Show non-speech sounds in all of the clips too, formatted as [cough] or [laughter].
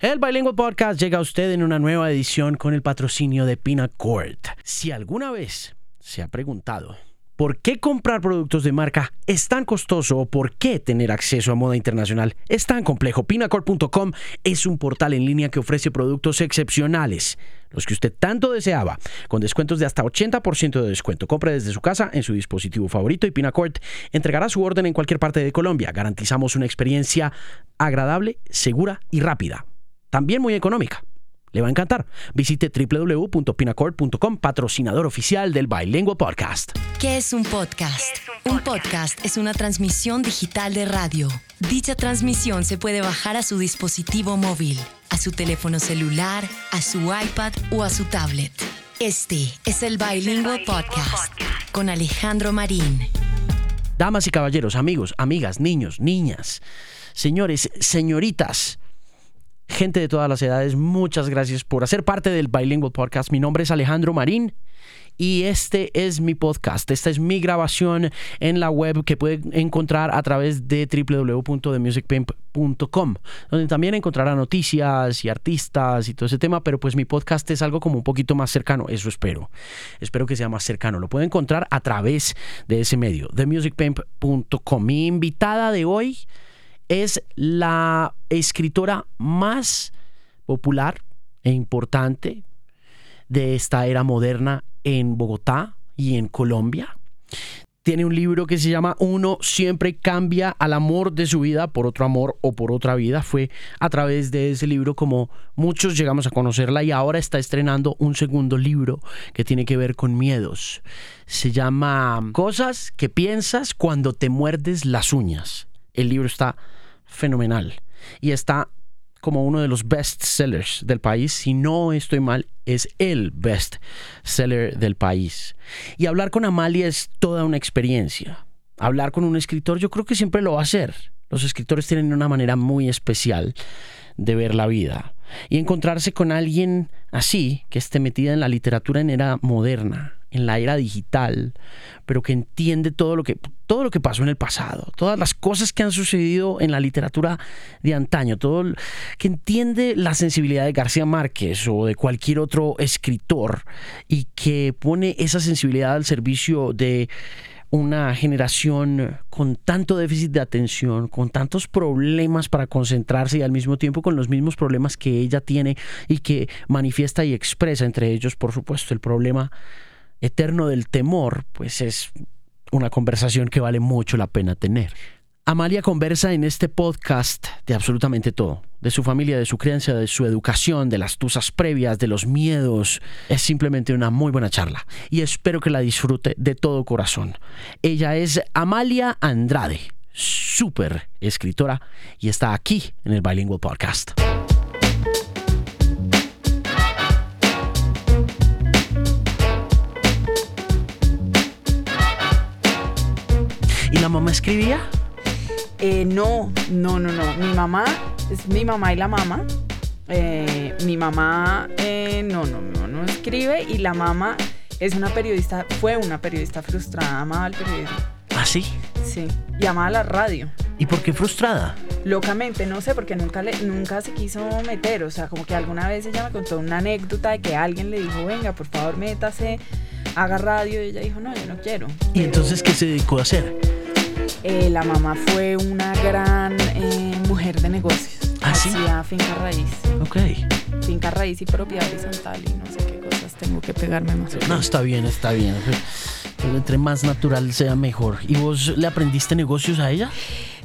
El Bilingual Podcast llega a usted en una nueva edición con el patrocinio de Pinacord. Si alguna vez se ha preguntado por qué comprar productos de marca es tan costoso o por qué tener acceso a moda internacional es tan complejo, Pinacord.com es un portal en línea que ofrece productos excepcionales, los que usted tanto deseaba, con descuentos de hasta 80% de descuento. Compre desde su casa en su dispositivo favorito y Pinacord entregará su orden en cualquier parte de Colombia. Garantizamos una experiencia agradable, segura y rápida también muy económica. Le va a encantar. Visite www.pinacord.com, patrocinador oficial del Bilingual Podcast. ¿Qué es un podcast? un, podcast? es una transmisión digital de radio. Dicha transmisión se puede bajar a su dispositivo móvil, a su teléfono celular, a su iPad o a su tablet. Este es el Bilingual Podcast con Alejandro Marín. Damas y caballeros, amigos, amigas, niños, niñas, señores, señoritas gente de todas las edades, muchas gracias por hacer parte del Bilingual Podcast. Mi nombre es Alejandro Marín y este es mi podcast. Esta es mi grabación en la web que pueden encontrar a través de www.themusicpimp.com, donde también encontrará noticias y artistas y todo ese tema, pero pues mi podcast es algo como un poquito más cercano, eso espero. Espero que sea más cercano. Lo pueden encontrar a través de ese medio, themusicpimp.com. Mi invitada de hoy es la escritora más popular e importante de esta era moderna en Bogotá y en Colombia. Tiene un libro que se llama Uno siempre cambia al amor de su vida por otro amor o por otra vida. Fue a través de ese libro como muchos llegamos a conocerla y ahora está estrenando un segundo libro que tiene que ver con miedos. Se llama Cosas que piensas cuando te muerdes las uñas. El libro está fenomenal y está como uno de los best sellers del país. Si no estoy mal, es el best seller del país. Y hablar con Amalia es toda una experiencia. Hablar con un escritor yo creo que siempre lo va a hacer. Los escritores tienen una manera muy especial de ver la vida. Y encontrarse con alguien así, que esté metida en la literatura en era moderna, en la era digital, pero que entiende todo lo que, todo lo que pasó en el pasado, todas las cosas que han sucedido en la literatura de antaño, todo que entiende la sensibilidad de García Márquez o de cualquier otro escritor y que pone esa sensibilidad al servicio de una generación con tanto déficit de atención, con tantos problemas para concentrarse y al mismo tiempo con los mismos problemas que ella tiene y que manifiesta y expresa, entre ellos, por supuesto, el problema eterno del temor, pues es una conversación que vale mucho la pena tener. Amalia conversa en este podcast de absolutamente todo, de su familia, de su crianza, de su educación, de las tusas previas, de los miedos. Es simplemente una muy buena charla y espero que la disfrute de todo corazón. Ella es Amalia Andrade, súper escritora y está aquí en el Bilingual Podcast. ¿Y la mamá escribía? Eh, no, no, no, no. Mi mamá es mi mamá y la mamá. Eh, mi mamá eh, no, no, no, no escribe y la mamá es una periodista, fue una periodista frustrada, amaba el periodismo. ¿Ah, sí? Sí, y amaba la radio. ¿Y por qué frustrada? Locamente, no sé, porque nunca, le, nunca se quiso meter. O sea, como que alguna vez ella me contó una anécdota de que alguien le dijo, venga, por favor, métase, haga radio. Y ella dijo, no, yo no quiero. ¿Y entonces qué se dedicó a hacer? Eh, la mamá fue una gran eh, mujer de negocios. ¿Ah, sí? Hacía finca raíz. Ok. Finca raíz y propiedad horizontal y no sé qué cosas tengo que pegarme más. No, está bien, está bien. Entre más natural sea mejor. ¿Y vos le aprendiste negocios a ella?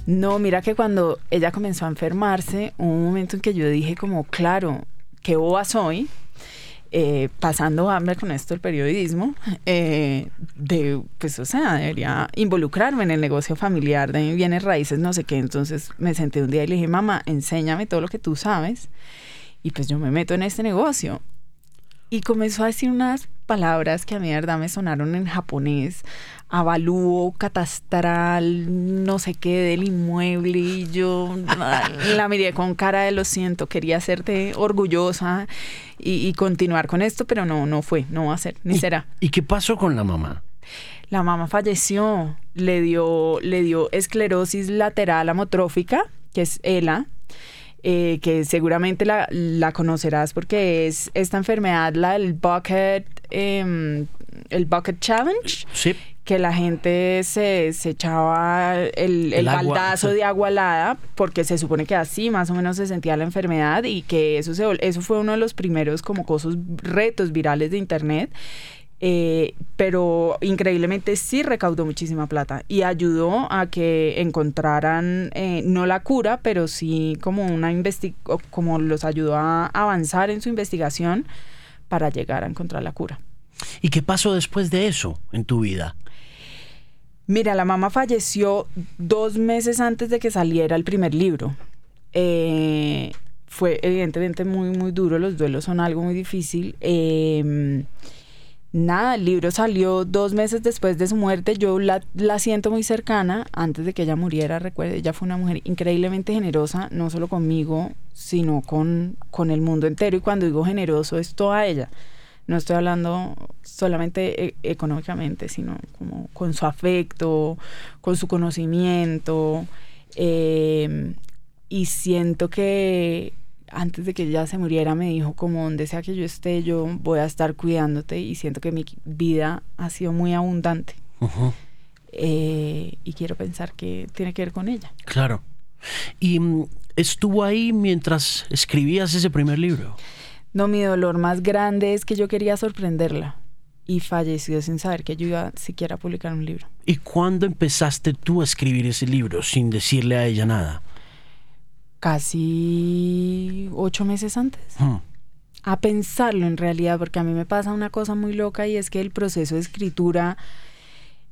No, mira que cuando ella comenzó a enfermarse, hubo un momento en que yo dije como, claro, qué boba soy, eh, pasando hambre con esto del periodismo, eh, de, pues, o sea, debería involucrarme en el negocio familiar de bienes raíces, no sé qué. Entonces me senté un día y le dije, mamá, enséñame todo lo que tú sabes. Y pues yo me meto en este negocio. Y comenzó a decir unas palabras que a mí de verdad me sonaron en japonés. Avalúo, catastral, no sé qué del inmueble. Y yo la miré con cara de lo siento, quería hacerte orgullosa y, y continuar con esto, pero no, no fue, no va a ser, ni ¿Y- será. ¿Y qué pasó con la mamá? La mamá falleció, le dio, le dio esclerosis lateral amotrófica, que es ELA. Eh, que seguramente la, la, conocerás porque es esta enfermedad, la del bucket, em, el bucket challenge. Sí. Que la gente se, se echaba el, el, baldazo de agua helada porque se supone que así más o menos se sentía la enfermedad y que eso, se, eso fue uno de los primeros como cosas, retos virales de internet. Eh, pero increíblemente sí recaudó muchísima plata y ayudó a que encontraran eh, no la cura, pero sí como una como los ayudó a avanzar en su investigación para llegar a encontrar la cura. ¿Y qué pasó después de eso en tu vida? Mira, la mamá falleció dos meses antes de que saliera el primer libro. Eh, fue evidentemente muy, muy duro, los duelos son algo muy difícil. Eh, nada, el libro salió dos meses después de su muerte. Yo la, siento muy cercana. Antes de que ella muriera, recuerde, ella fue una mujer increíblemente generosa, no solo conmigo, sino con, con el mundo entero. Y cuando digo generoso, es toda ella. No estoy hablando solamente e, económicamente, sino como con su afecto, con su conocimiento. Eh, y siento que antes de que ella se muriera me dijo como donde sea que yo esté yo voy a estar cuidándote y siento que mi vida ha sido muy abundante eh, y quiero pensar que tiene que ver con ella. Claro. ¿Y mm, estuvo ahí mientras escribías ese primer libro? No, mi dolor más grande es que yo quería sorprenderla y falleció sin saber que yo iba siquiera a publicar un libro. ¿Y cuándo empezaste tú a escribir ese libro sin decirle a ella nada? Casi ocho meses antes. Hmm. A pensarlo en realidad, porque a mí me pasa una cosa muy loca y es que el proceso de escritura,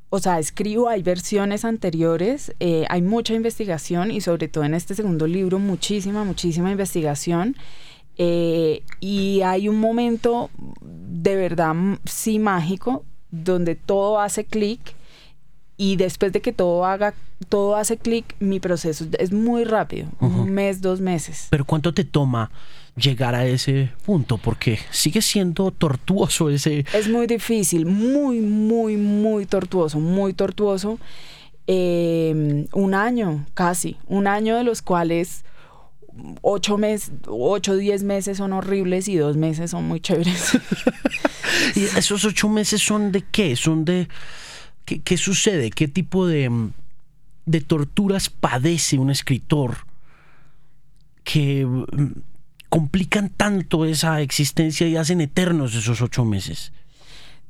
o sea, escribo, hay versiones anteriores, eh, hay mucha investigación y sobre todo en este segundo libro muchísima, muchísima investigación. Eh, y hay un momento de verdad sí mágico donde todo hace clic y después de que todo haga, todo hace clic, mi proceso es muy rápido, un mes, dos meses. Pero ¿cuánto te toma llegar a ese punto? Porque sigue siendo tortuoso ese... Es muy difícil, muy, muy, muy tortuoso, muy tortuoso. Em, un año, casi, un año de los cuales ocho meses, ocho, diez meses son horribles y dos meses son muy chéveres. [laughs] ¿Y esos ocho meses son de qué? Son de ¿Qué, sucede? ¿Qué tipo de, de, torturas padece un escritor que mm, complican tanto esa existencia y hacen eternos esos ocho meses?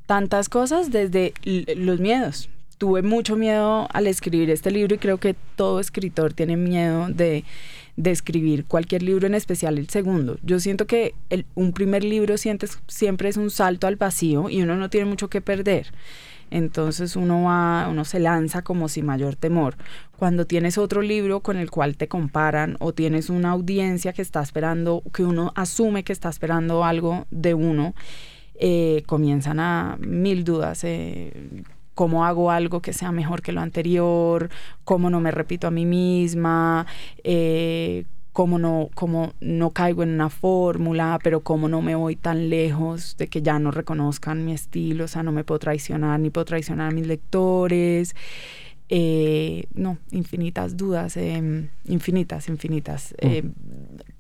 Tantas cosas desde los miedos. Tuve mucho miedo al escribir este libro y creo que todo escritor tiene miedo de, de escribir cualquier libro, en especial el segundo. Yo siento que un primer libro siempre es un salto al vacío y uno no tiene mucho que perder entonces uno va, uno se lanza como sin mayor temor. Cuando tienes otro libro con el cual te comparan o tienes una audiencia que está esperando, que uno asume que está esperando algo de uno, eh, comienzan a mil dudas. Eh, cómo hago algo que sea mejor que lo anterior, cómo no me repito a mí misma, eh, cómo no, cómo no caigo en una fórmula, pero cómo no me voy tan lejos de que ya no reconozcan mi estilo, o sea, no me puedo traicionar ni puedo traicionar a mis lectores. Eh, no, infinitas dudas, em, infinitas, infinitas. Mm. Em,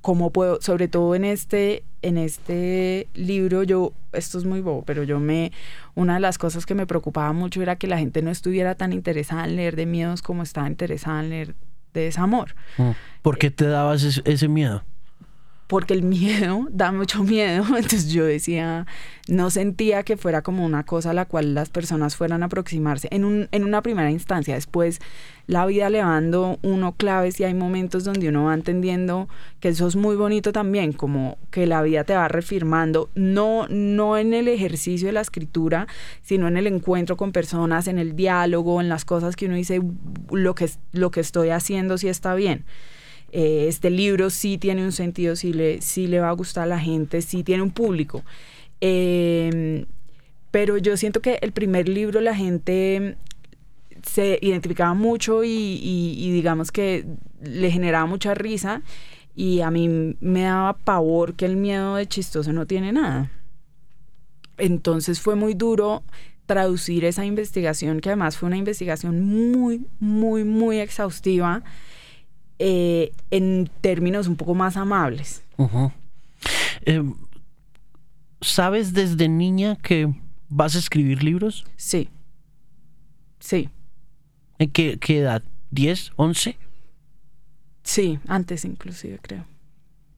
¿Cómo puedo, sobre todo en este, en este libro, yo, esto es muy bobo, pero yo me, una de las cosas que me preocupaba mucho era que la gente no estuviera tan interesada en leer de miedos como estaba interesada en leer de desamor. Mm. ¿Por qué te dabas ese, miedo? Porque el miedo [laughs] da mucho miedo, [laughs] entonces yo decía, no sentía que fuera como una cosa a la cual las personas fueran a aproximarse en, un, en una primera instancia, después la vida le dando uno claves y hay momentos donde uno va entendiendo que eso es muy bonito también, como que la vida te va refirmando, no, no en el ejercicio de la escritura, sino en el encuentro con personas, en el diálogo, en las cosas que uno dice, lo que, lo que estoy haciendo sí está bien. Eh, este libro sí tiene un sentido, sí le, sí le va a gustar a la gente, sí tiene un público. Em, pero yo siento que el primer libro la gente se identificaba mucho y, digamos que le generaba mucha risa y a mí me daba pavor que el miedo de chistoso no tiene nada. Entonces fue muy duro traducir esa investigación, que además fue una investigación muy, muy, muy exhaustiva eh, en términos un poco más amables. Eh, ¿Sabes desde niña que vas a escribir libros? Sí. Sí. ¿En qué, qué edad? ¿10? ¿11? Sí, antes inclusive creo.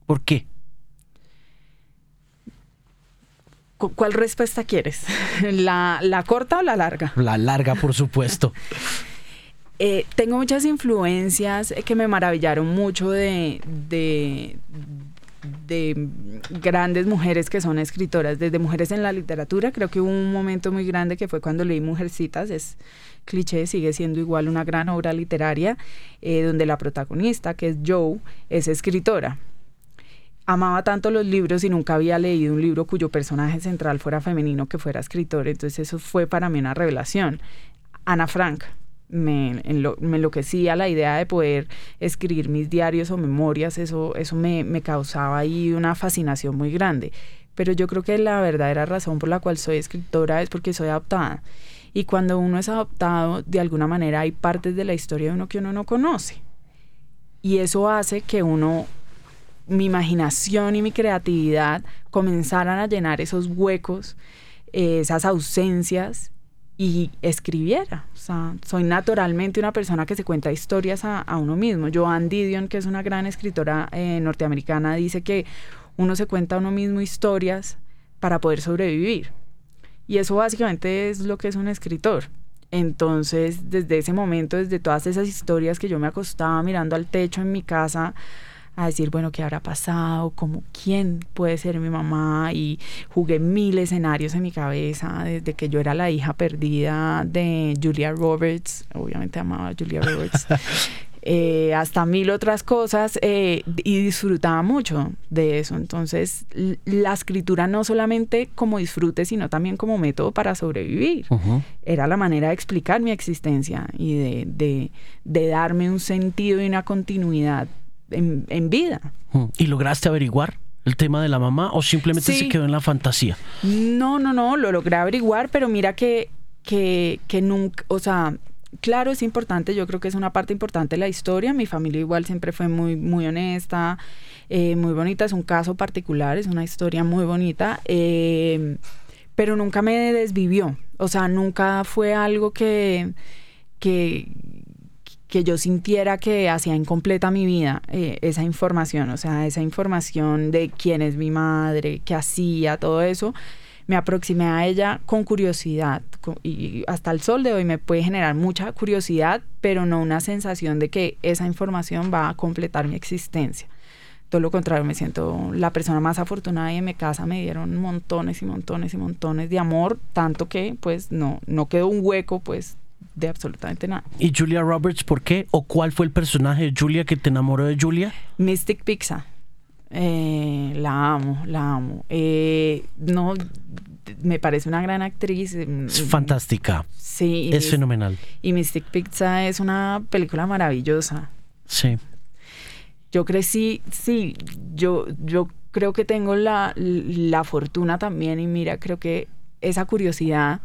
¿Por qué? ¿Cuál respuesta quieres? [laughs] ¿La, ¿La, corta o la larga? La larga, por supuesto. [laughs] eh, tengo muchas influencias que me maravillaron mucho de, de, de, grandes mujeres que son escritoras, desde mujeres en la literatura. Creo que hubo un momento muy grande que fue cuando leí Mujercitas, es cliché, sigue siendo igual una gran obra literaria, eh, donde la protagonista, que es Joe, es escritora amaba tanto los libros y nunca había leído un libro cuyo personaje central fuera femenino que fuera escritor. Entonces eso fue para mí una revelación. Ana Frank. Me, me enloquecía la idea de poder escribir mis diarios o memorias, eso, eso me, me causaba ahí una fascinación muy grande. Pero yo creo que la verdadera razón por la cual soy escritora es porque soy adoptada. Y cuando uno es adoptado, de alguna manera hay partes de la historia de uno que uno no conoce. Y eso hace que uno mi imaginación y mi creatividad comenzaran a llenar esos huecos, eh, esas ausencias y escribiera. O sea, soy naturalmente una persona que se cuenta historias a, uno mismo. Joan Didion, que es una gran escritora eh, norteamericana, dice que uno se cuenta a uno mismo historias para poder sobrevivir. Y eso básicamente es lo que es un escritor. Entonces, desde ese momento, desde todas esas historias que yo me acostaba mirando al techo en mi casa, a decir, bueno, ¿qué habrá pasado? ¿Cómo, ¿Quién puede ser mi mamá? Y jugué mil escenarios en mi cabeza desde que yo era la hija perdida de Julia Roberts, obviamente amaba a Julia Roberts, [laughs] eh, hasta mil otras cosas eh, y disfrutaba mucho de eso. Entonces, la escritura no solamente como disfrute, sino también como método para sobrevivir. Era la manera de explicar mi existencia y de, de, de darme un sentido y una continuidad en, vida. Mm. ¿Y lograste averiguar el tema de la mamá o simplemente se quedó en la fantasía? No, no, no, lo logré averiguar, pero mira que, que, que nunca, o sea, claro, es importante, yo creo que es una parte importante de la historia. Mi familia igual siempre fue muy, muy honesta, eh, muy bonita, es un caso particular, es una historia muy bonita, eh, pero nunca me desvivió. O sea, nunca fue algo que, que, que yo sintiera que hacía incompleta mi vida eh, esa información, o sea, esa información de quién es mi madre, qué hacía, todo eso, me aproximé a ella con curiosidad y hasta el sol de hoy me puede generar mucha curiosidad, pero no una sensación de que esa información va a completar mi existencia. Todo lo contrario, me siento la persona más afortunada y en mi casa me dieron montones y montones y montones de amor, tanto que pues no, no quedó un hueco pues de absolutamente nada. ¿Y Julia Roberts por qué? ¿O cuál fue el personaje de Julia que te enamoró de Julia? Mystic Pizza. Eh, la amo, la amo. Eh, no, me parece una gran actriz. Mm, es fantástica. Sí. Es fenomenal. Y Mystic Pizza es una película maravillosa. Sí. Yo crecí, sí, yo, yo creo que tengo la, la fortuna también y mira, creo que esa curiosidad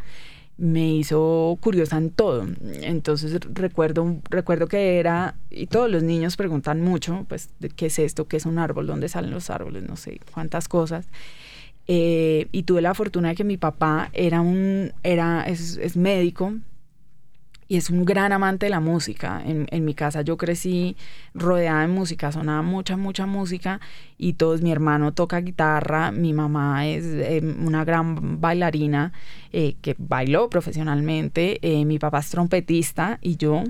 me hizo curiosa en todo. Entonces recuerdo, recuerdo que era, y todos los niños preguntan mucho, pues, ¿qué es esto? ¿Qué es un árbol? ¿Dónde salen los árboles? No sé, cuántas cosas. Eh, y tuve la fortuna de que mi papá era un, era, es, es médico, y es un gran amante de la música. En, en, mi casa yo crecí rodeada de música, sonaba mucha, mucha música y todos, mi hermano toca guitarra, mi mamá es eh, una gran bailarina eh, que bailó profesionalmente, eh, mi papá es trompetista y yo...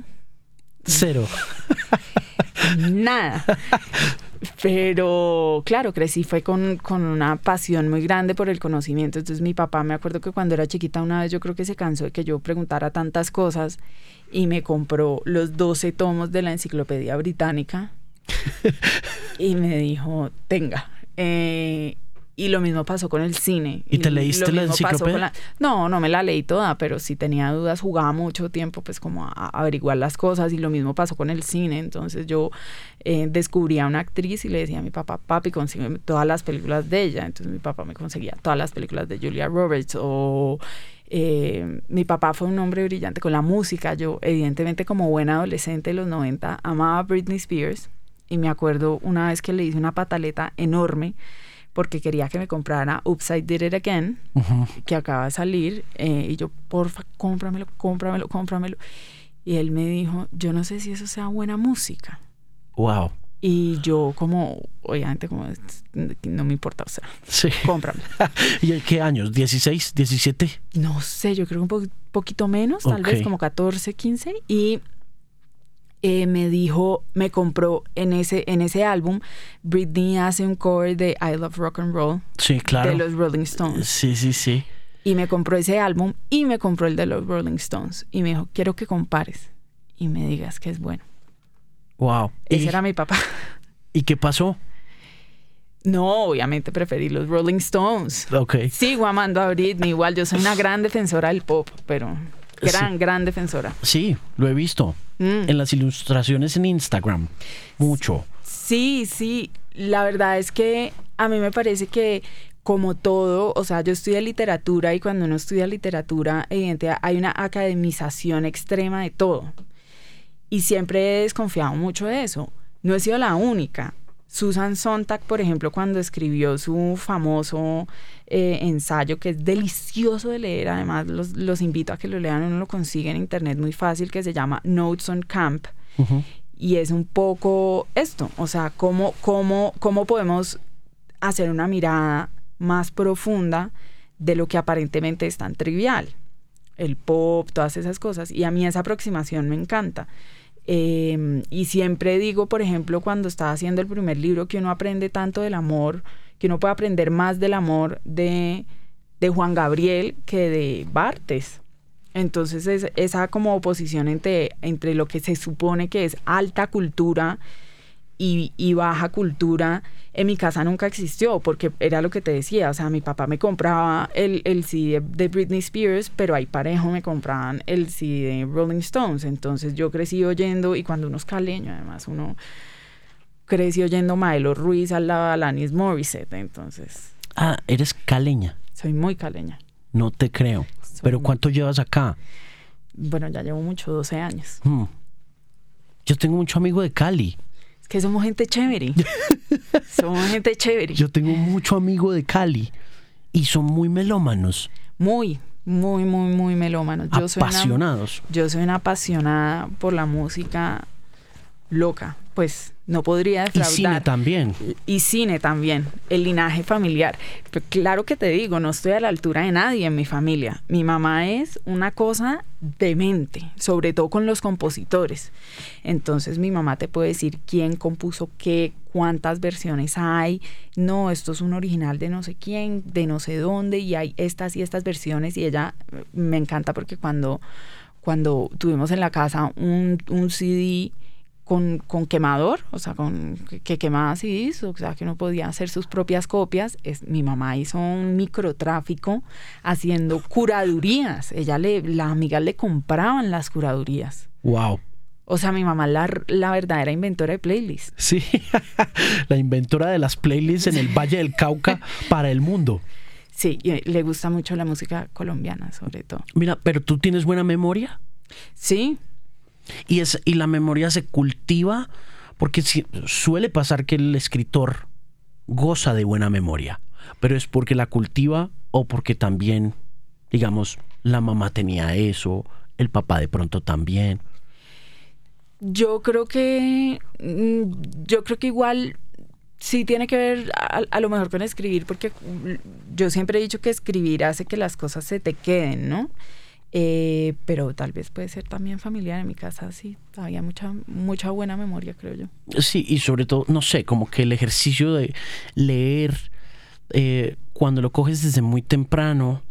Cero. Nada. Pero claro, crecí fue con, con, una pasión muy grande por el conocimiento. Entonces mi papá me acuerdo que cuando era chiquita una vez yo creo que se cansó de que yo preguntara tantas cosas y me compró los 12 tomos de la enciclopedia británica [laughs] y me dijo, tenga. Eh, y lo mismo pasó con el cine. ¿Y te leíste la enciclopedia? No, no me la leí toda, pero si tenía dudas, jugaba mucho tiempo pues como a, averiguar las cosas y lo mismo pasó con el cine. Entonces yo eh, descubría a una actriz y le decía a mi papá, papi, consigue todas las películas de ella. Entonces mi papá me conseguía todas las películas de Julia Roberts o... Eh, mi papá fue un hombre brillante con la música. Yo, evidentemente, como buena adolescente de los 90, amaba Britney Spears y me acuerdo una vez que le hice una pataleta enorme porque quería que me comprara Upside Did It Again, que acaba de salir, eh, y yo, porfa, cómpramelo, cómpramelo, cómpramelo. Y él me dijo, yo no sé si eso sea buena música. Wow. Y yo como, obviamente, como no me importa, o sea, sí. cómprame. [laughs] ¿Y qué años? ¿16, 17? No sé, yo creo un poquito menos, tal vez como 14, 15. Y eh, me dijo, me compró en ese, en ese álbum, Britney hace un cover de I Love Rock and Roll. Sí, claro. De los Rolling Stones. Sí, sí, sí. Y me compró ese álbum y me compró el de los Rolling Stones. Y me dijo, quiero que compares y me digas que es bueno. Wow. Ese era mi papá. ¿Y qué pasó? No, obviamente preferí los Rolling Stones. Ok. Sigo amando a Britney. Igual yo soy una gran defensora del pop, pero gran, gran defensora. Sí, lo he visto. Mm. En las ilustraciones en Instagram. Mucho. Sí, sí. La verdad es que a mí me parece que como todo, o sea, yo estudié literatura y cuando uno estudia literatura, evidentemente hay una academización extrema de todo. Y siempre he desconfiado mucho de eso. No he sido la única. Susan Sontag, por ejemplo, cuando escribió su famoso eh, ensayo, que es delicioso de leer, además los, los, invito a que lo lean, uno lo consigue en internet muy fácil, que se llama Notes on Camp. Y es un poco esto, o sea, cómo, cómo, cómo podemos hacer una mirada más profunda de lo que aparentemente es tan trivial. El pop, todas esas cosas. Y a mí esa aproximación me encanta. Em, y siempre digo, por ejemplo, cuando estaba haciendo el primer libro, que uno aprende tanto del amor, que uno puede aprender más del amor de, de Juan Gabriel que de Bartes. Entonces es esa como oposición entre, entre lo que se supone que es alta cultura y, baja cultura en mi casa nunca existió, porque era lo que te decía, o sea, mi papá me compraba el, el CD de Britney Spears, pero ahí parejo me compraban el CD de Rolling Stones, entonces yo crecí oyendo, y cuando uno es caleño, además, uno crecí oyendo Maelo Ruiz al lado de Alanis Morissette, entonces... Ah, eres caleña. Soy muy caleña. No te creo. ¿Pero cuánto llevas acá? Bueno, ya llevo mucho, 12 años. Hmm. Yo tengo mucho amigo de Cali que somos gente chévere. [laughs] somos gente chévere. Yo tengo mucho amigo de Cali y son muy melómanos. Muy, muy, muy, muy melómanos. Yo Apasionados. yo soy una apasionada por la música loca. Pues no podría defraudar. Y cine también. Y cine también, el linaje familiar. Pero claro que te digo, no estoy a la altura de nadie en mi familia. Mi mamá es una cosa demente, sobre todo con los compositores. Entonces mi mamá te puede decir quién compuso qué, cuántas versiones hay. No, esto es un original de no sé quién, de no sé dónde, y hay estas y estas versiones. Y ella me encanta porque cuando, cuando tuvimos en la casa un, un CD con, quemador, o sea, con que quemaba CDs, o sea, que uno podía hacer sus propias copias. Es, mi mamá hizo un microtráfico haciendo curadurías. Ella le, las amigas le compraban las curadurías. Wow. O sea, mi mamá la, la verdadera inventora de playlists. Sí, [laughs] la inventora de las playlists en el Valle del Cauca para el mundo. Sí, y le gusta mucho la música colombiana, sobre todo. Mira, pero tú tienes buena memoria. Sí, y, es, y la memoria se cultiva porque suele pasar que el escritor goza de buena memoria, pero es porque la cultiva o porque también, digamos, la mamá tenía eso, el papá de pronto también. Yo creo que, mm, yo creo que igual sí tiene que ver a, a, lo mejor con escribir, porque yo siempre he dicho que escribir hace que las cosas se te queden, ¿no? Eh, pero tal vez puede ser también familiar. En mi casa sí, había mucha, mucha buena memoria, creo yo. Sí, y sobre todo, no sé, como que el ejercicio de leer, eh, cuando lo coges desde muy temprano,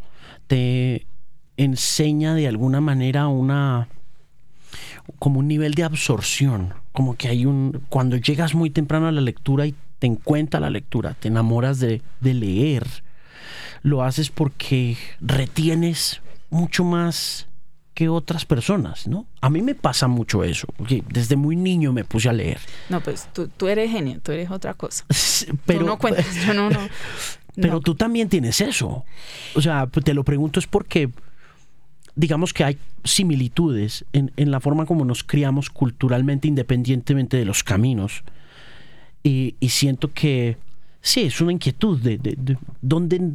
te enseña de alguna manera una como un nivel de absorción, como que hay un cuando llegas muy temprano a la lectura y te encuentra la lectura, te enamoras de, de leer, lo haces porque retienes mucho más que otras personas, ¿no? A mí me pasa mucho eso, porque desde muy niño me puse a leer. No, pues tú, tú eres genio, tú eres otra cosa. [laughs] Pero, tú no cuentas, [laughs] yo no, no. Pero tú también tienes eso. O sea, te lo pregunto es porque, digamos que hay similitudes en, en la forma como nos criamos culturalmente, independientemente de los caminos. y, y siento que sí, es una inquietud de, de, de dónde,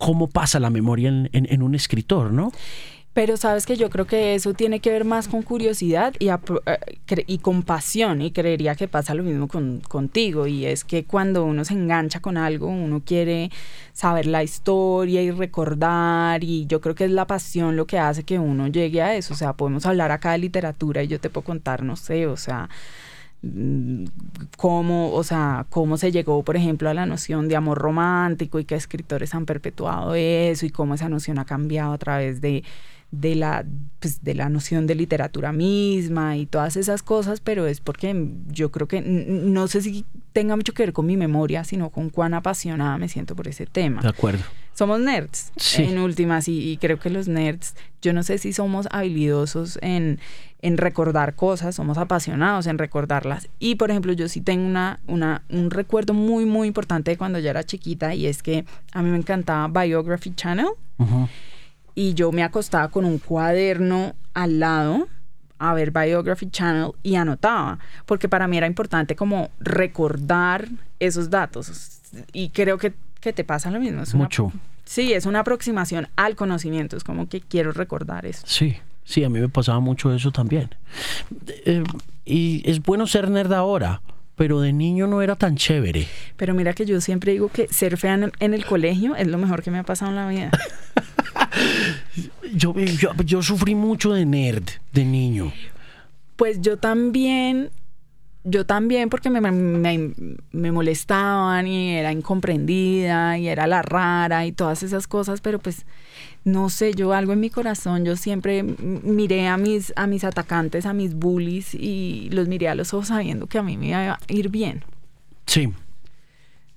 cómo pasa la memoria en, en, en un escritor, ¿no? Pero sabes que yo creo que eso tiene que ver más con curiosidad y, y con pasión y creería que pasa lo mismo con, contigo y es que cuando uno se engancha con algo, uno quiere saber la historia y recordar y yo creo que es la pasión lo que hace que uno llegue a eso. O sea, podemos hablar acá de literatura y yo te puedo contar, no sé, o sea cómo, o sea, cómo se llegó, por ejemplo, a la noción de amor romántico y qué escritores han perpetuado eso y cómo esa noción ha cambiado a través de de la, pues, de la noción de literatura misma y todas esas cosas, pero es porque yo creo que no sé si tenga mucho que ver con mi memoria, sino con cuán apasionada me siento por ese tema. De acuerdo. Somos nerds, en últimas, y, creo que los nerds, yo no sé si somos habilidosos en, en recordar cosas, somos apasionados en recordarlas. Y, por ejemplo, yo sí tengo una, una, un recuerdo muy, muy importante de cuando yo era chiquita, y es que a mí me encantaba Biography Channel y yo me acostaba con un cuaderno al lado a ver Biography Channel y anotaba, porque para mí era importante como recordar esos datos. Y creo que, que te pasa lo mismo. Es Mucho. Sí, es una aproximación al conocimiento, es como que quiero recordar eso. Sí, sí, a mí me pasaba mucho eso también. Eh, y es bueno ser nerd ahora, pero de niño no era tan chévere. Pero mira que yo siempre digo que ser fea en el colegio es lo mejor que me ha pasado en la vida. [laughs] yo, yo, sufrí mucho de nerd de niño. Pues yo también, yo también porque me, me, me, molestaban y era incomprendida y era la rara y todas esas cosas, pero pues no sé, yo algo en mi corazón, yo siempre miré a mis, a mis atacantes, a mis bullies y los miré a los ojos sabiendo que a mí me iba a ir bien. Sí.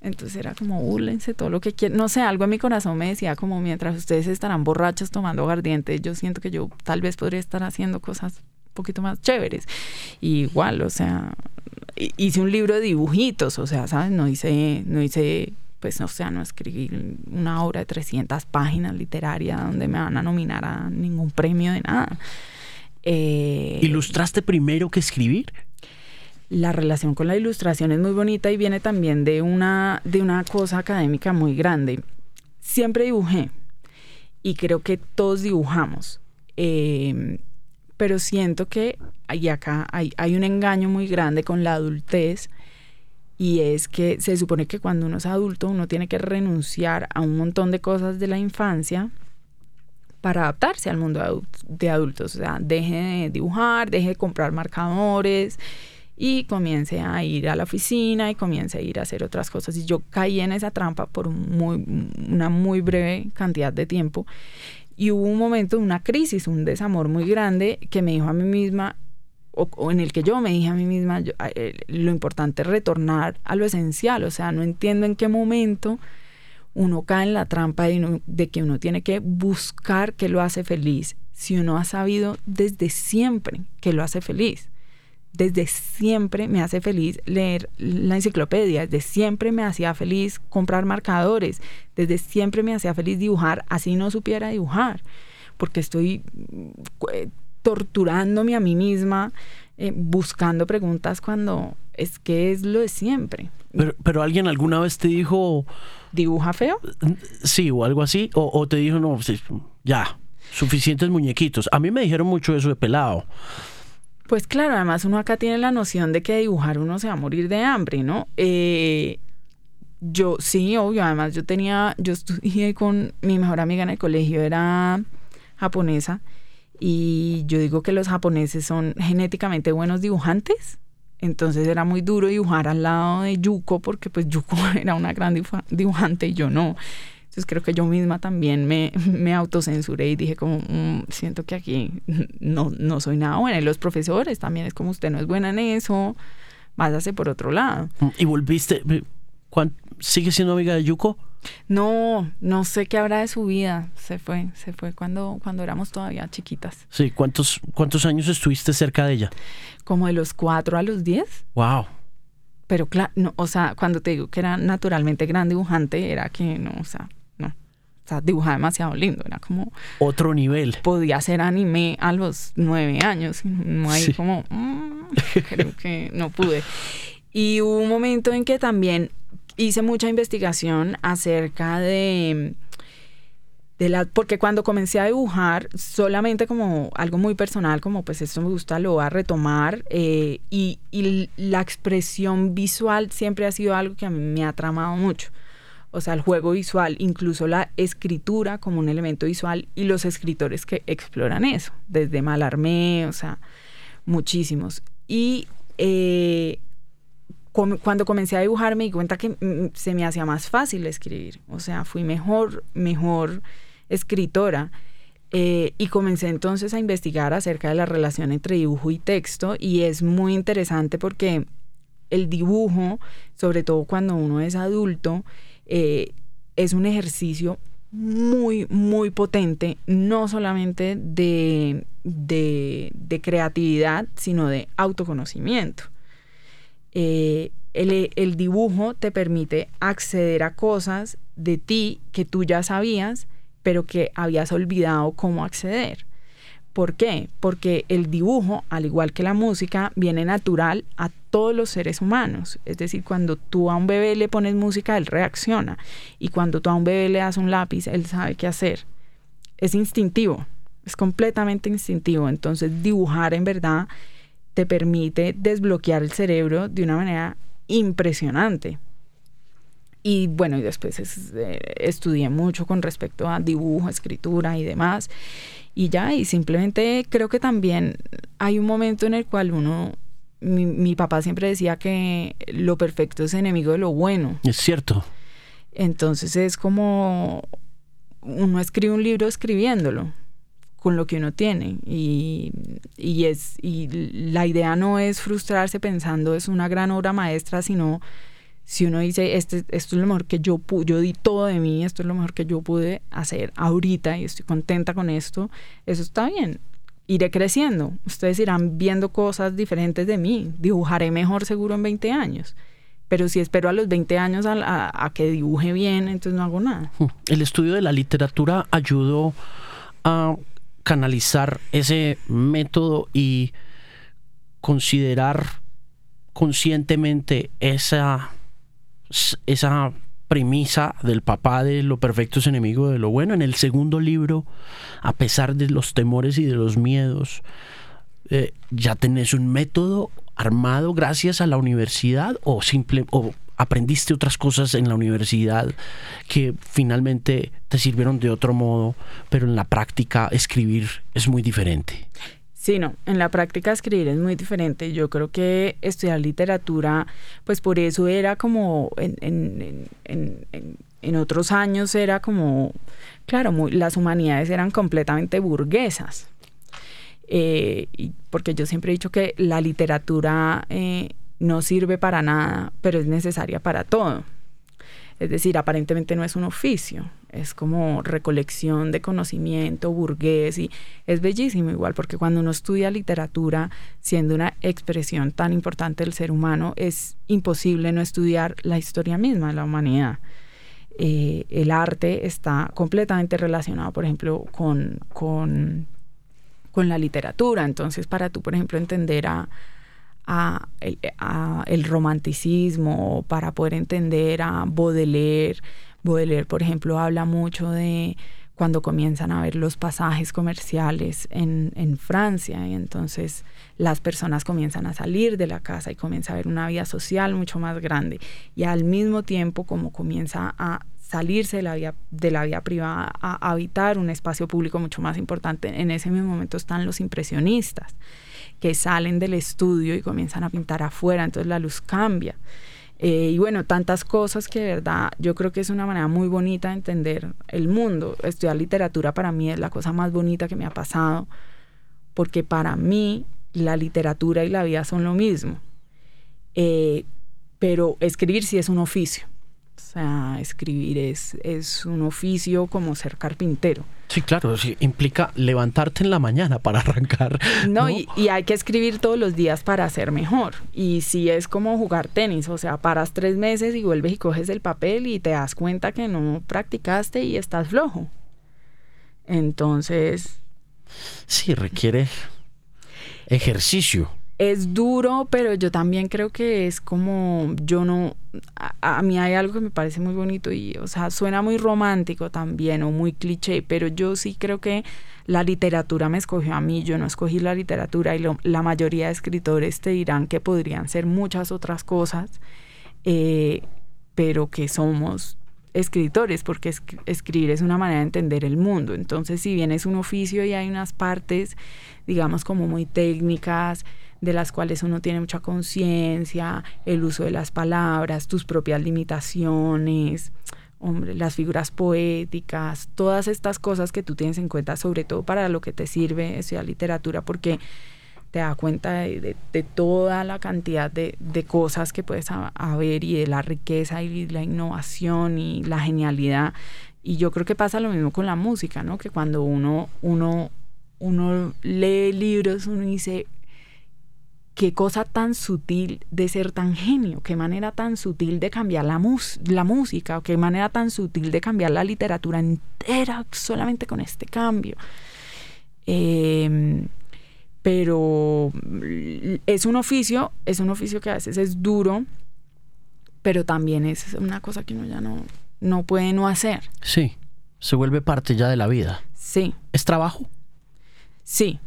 Entonces era como, burlense todo lo que quieran. No sé, algo en mi corazón me decía como mientras ustedes estarán borrachos tomando aguardiente, yo siento que yo tal vez podría estar haciendo cosas poquito más chéveres. igual, o sea, hice un libro de dibujitos, o sea, ¿sabes? No hice, no hice, pues, o sea, no escribí una obra de 300 páginas literaria donde me van a nominar a ningún premio de nada. Eh, ¿Ilustraste primero que escribir? la relación con la ilustración es muy bonita y viene también de una, de una cosa académica muy grande. Siempre dibujé y creo que todos dibujamos, em, pero siento que y acá hay, hay un engaño muy grande con la adultez y es que se supone que cuando uno es adulto uno tiene que renunciar a un montón de cosas de la infancia para adaptarse al mundo de adultos. O sea, deje de dibujar, deje de comprar marcadores, y comience a ir a la oficina y comience a ir a hacer otras cosas. Y yo caí en esa trampa por una muy breve cantidad de tiempo. Y hubo un momento, una crisis, un desamor muy grande que me dijo a mí misma, o, en el que yo me dije a mí misma, eh, lo importante es retornar a lo esencial. O sea, no entiendo en qué momento uno cae en la trampa de, de que uno tiene que buscar qué lo hace feliz, si uno ha sabido desde siempre que lo hace feliz desde siempre me hace feliz leer la enciclopedia, desde siempre me hacía feliz comprar marcadores, desde siempre me hacía feliz dibujar, así no supiera dibujar, porque estoy eh, torturándome a mí misma, eh, buscando preguntas cuando es que es lo de siempre. Pero, pero alguien alguna vez te dijo... ¿Dibuja feo? Sí, o algo así, o, o te dijo, no, ya, suficientes muñequitos. A mí me dijeron mucho eso de pelado. Pues claro, además uno acá tiene la noción de que dibujar uno se va a morir de hambre, ¿no? Eh, yo sí, obvio, además yo tenía, yo estudié con mi mejor amiga en el colegio, era japonesa, y yo digo que los japoneses son genéticamente buenos dibujantes, entonces era muy duro dibujar al lado de Yuko, porque pues Yuko [laughs] era una gran dibujante y yo no. Entonces creo que yo misma también me, [laughs] me autocensuré y dije como, mm, siento que aquí no, no soy nada buena. Y los profesores también es como, usted no es buena en eso, váyase por otro lado. Mm, ¿Y volviste? ¿Sigue siendo amiga de Yuko? No, no sé qué habrá de su vida. Se fue, se fue cuando, cuando éramos todavía chiquitas. Sí, ¿cuántos, cuántos años estuviste cerca de ella? Como de los cuatro a los diez. Wow pero claro, no, o sea, cuando te digo que era naturalmente gran dibujante, era que no, o sea, o sea, dibujaba demasiado lindo, era como... Otro nivel. Podía hacer anime a los nueve años, no hay como... Mm, creo que no pude. Y hubo un momento en que también hice mucha investigación acerca de, de la, porque cuando comencé a dibujar, solamente como algo muy personal, como pues esto me gusta, lo voy a retomar, eh, y, y la expresión visual siempre ha sido algo que a mí me ha tramado mucho o sea, el juego visual, incluso la escritura como un elemento visual y los escritores que exploran eso, desde Malarmé, o sea, muchísimos. Y eh, cuando comencé a dibujar me di cuenta que mm, se me hacía más fácil escribir, o sea, fui mejor, mejor escritora. Eh, y comencé entonces a investigar acerca de la relación entre dibujo y texto y es muy interesante porque el dibujo, sobre todo cuando uno es adulto, eh, es un ejercicio muy, muy potente, no solamente de, de, creatividad, sino de autoconocimiento. Eh, el, el, dibujo te permite acceder a cosas de ti que tú ya sabías, pero que habías olvidado cómo acceder. ¿Por qué? Porque el dibujo, al igual que la música, viene natural a todos los seres humanos. Es decir, cuando tú a un bebé le pones música, él reacciona. Y cuando tú a un bebé le das un lápiz, él sabe qué hacer. Es instintivo, es completamente instintivo. Entonces, dibujar en verdad te permite desbloquear el cerebro de una manera impresionante. Y bueno, y después eh, estudié mucho con respecto a dibujo, escritura y demás y ya, y simplemente creo que también hay un momento en el cual uno, mi, papá siempre decía que lo perfecto es enemigo de lo bueno. Es cierto. Entonces es como uno escribe un libro escribiéndolo con lo que uno tiene y, y, es y la idea no es frustrarse pensando es una gran obra maestra sino si uno dice, este, esto es lo mejor que yo pude, yo di todo de mí, esto es lo mejor que yo pude hacer ahorita y estoy contenta con esto, eso está bien. Iré creciendo, ustedes irán viendo cosas diferentes de mí, dibujaré mejor seguro en 20 años. Pero si espero a los 20 años a, a que dibuje bien, entonces no hago nada. Hmm. El estudio de la literatura ayudó a canalizar ese método y considerar conscientemente esa esa premisa del papá de lo perfecto es enemigo de lo bueno. En el segundo libro, a pesar de los temores y de los miedos, eh, ya tenés un método armado gracias a la universidad o simple o aprendiste otras cosas en la universidad que finalmente te sirvieron de otro modo, pero en la práctica escribir es muy diferente. Sí, no, en la práctica escribir es muy diferente. Yo creo que estudiar literatura, pues por eso era como en, en, en, en otros años era como, claro, las humanidades eran completamente burguesas. Eh, porque yo siempre he dicho que la literatura eh, no sirve para nada, pero es necesaria para todo. Es decir, aparentemente no es un oficio, es como recolección de conocimiento burgués y es bellísimo igual porque cuando uno estudia literatura, siendo una expresión tan importante del ser humano, es imposible no estudiar la historia misma de la humanidad. Eh, el arte está completamente relacionado, por ejemplo, con, con, con la literatura. Entonces, para tú, por ejemplo, entender a, a el, romanticismo, para poder entender a Baudelaire. Baudelaire, por ejemplo, habla mucho de cuando comienzan a ver los pasajes comerciales en, Francia y entonces las personas comienzan a salir de la casa y comienza a haber una vida social mucho más grande y al mismo tiempo como comienza a salirse de la vida, de la vida privada a habitar un espacio público mucho más importante, en ese mismo momento están los impresionistas que salen del estudio y comienzan a pintar afuera, entonces la luz cambia. Eh, y bueno, tantas cosas que de verdad yo creo que es una manera muy bonita de entender el mundo. Estudiar literatura para mí es la cosa más bonita que me ha pasado, porque para mí la literatura y la vida son lo mismo. Eh, pero escribir sí es un oficio. O sea, escribir es, es un oficio como ser carpintero. Sí, claro, implica levantarte en la mañana para [laughs] arrancar. No, Y, hay que escribir todos los días para ser mejor. Y si es como jugar tenis, o sea, paras tres meses y vuelves y coges el papel y te das cuenta que no practicaste y estás flojo. Entonces... Sí, requiere ejercicio es duro, pero yo también creo que es como, yo no, a, mí hay algo que me parece muy bonito y, o sea, suena muy romántico también o muy cliché, pero yo sí creo que la literatura me escogió a mí, yo no escogí la literatura y lo, la mayoría de escritores te dirán que podrían ser muchas otras cosas, eh, pero que somos escritores, porque es, escribir es una manera de entender el mundo. Entonces, si bien es un oficio y hay unas partes, digamos, como muy técnicas, de las cuales uno tiene mucha conciencia, el uso de las palabras, tus propias limitaciones, hombre, las figuras poéticas, todas estas cosas que tú tienes en cuenta, sobre todo para lo que te sirve esa literatura, porque te da cuenta de, de, toda la cantidad de, de cosas que puedes haber y de la riqueza y la innovación y la genialidad. Y yo creo que pasa lo mismo con la música, ¿no? Que cuando uno, uno, uno lee libros, uno dice, qué cosa tan sutil de ser tan genio, qué manera tan sutil de cambiar la, mus la música, o qué manera tan sutil de cambiar la literatura entera solamente con este cambio. Eh, pero es un oficio, es un oficio que a veces es duro, pero también es una cosa que uno ya no, no puede no hacer. Sí, se vuelve parte ya de la vida. Sí. ¿Es trabajo? Sí,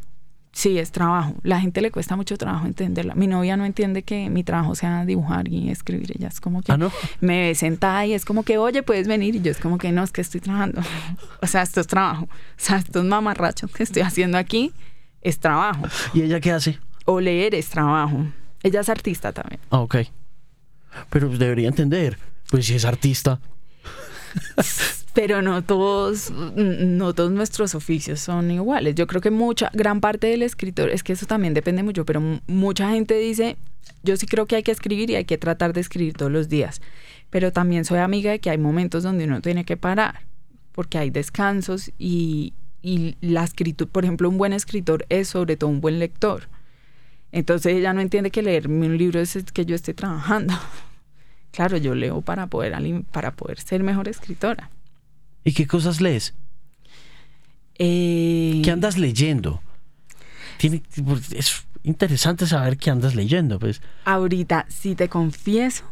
sí, es trabajo. La gente le cuesta mucho trabajo entenderla. Mi novia no entiende que mi trabajo sea dibujar y escribir. Ella es como que ¿Ah, no? me ve sentada y es como que, oye, puedes venir. Y yo es como que no, es que estoy trabajando. [laughs] o sea, esto es trabajo. O sea, estos mamarrachos que estoy haciendo aquí es trabajo. ¿Y ella qué hace? O leer es trabajo. Ella es artista también. Ah, ok. Pero debería entender, pues si es artista. [laughs] Pero no todos, no todos nuestros oficios son iguales. Yo creo que mucha, gran parte del escritor, es que eso también depende mucho, pero mucha gente dice, yo sí creo que hay que escribir y hay que tratar de escribir todos los días. Pero también soy amiga de que hay momentos donde uno tiene que parar, porque hay descansos y, y la escritura, por ejemplo, un buen escritor es sobre todo un buen lector. Entonces ella no entiende que leerme un libro es que yo esté trabajando. [laughs] Claro, yo leo para poder, para poder ser mejor escritora. ¿Y qué cosas lees? Eh, ¿Qué andas leyendo? Tiene, es interesante saber qué andas leyendo. Pues. Ahorita, si te confieso,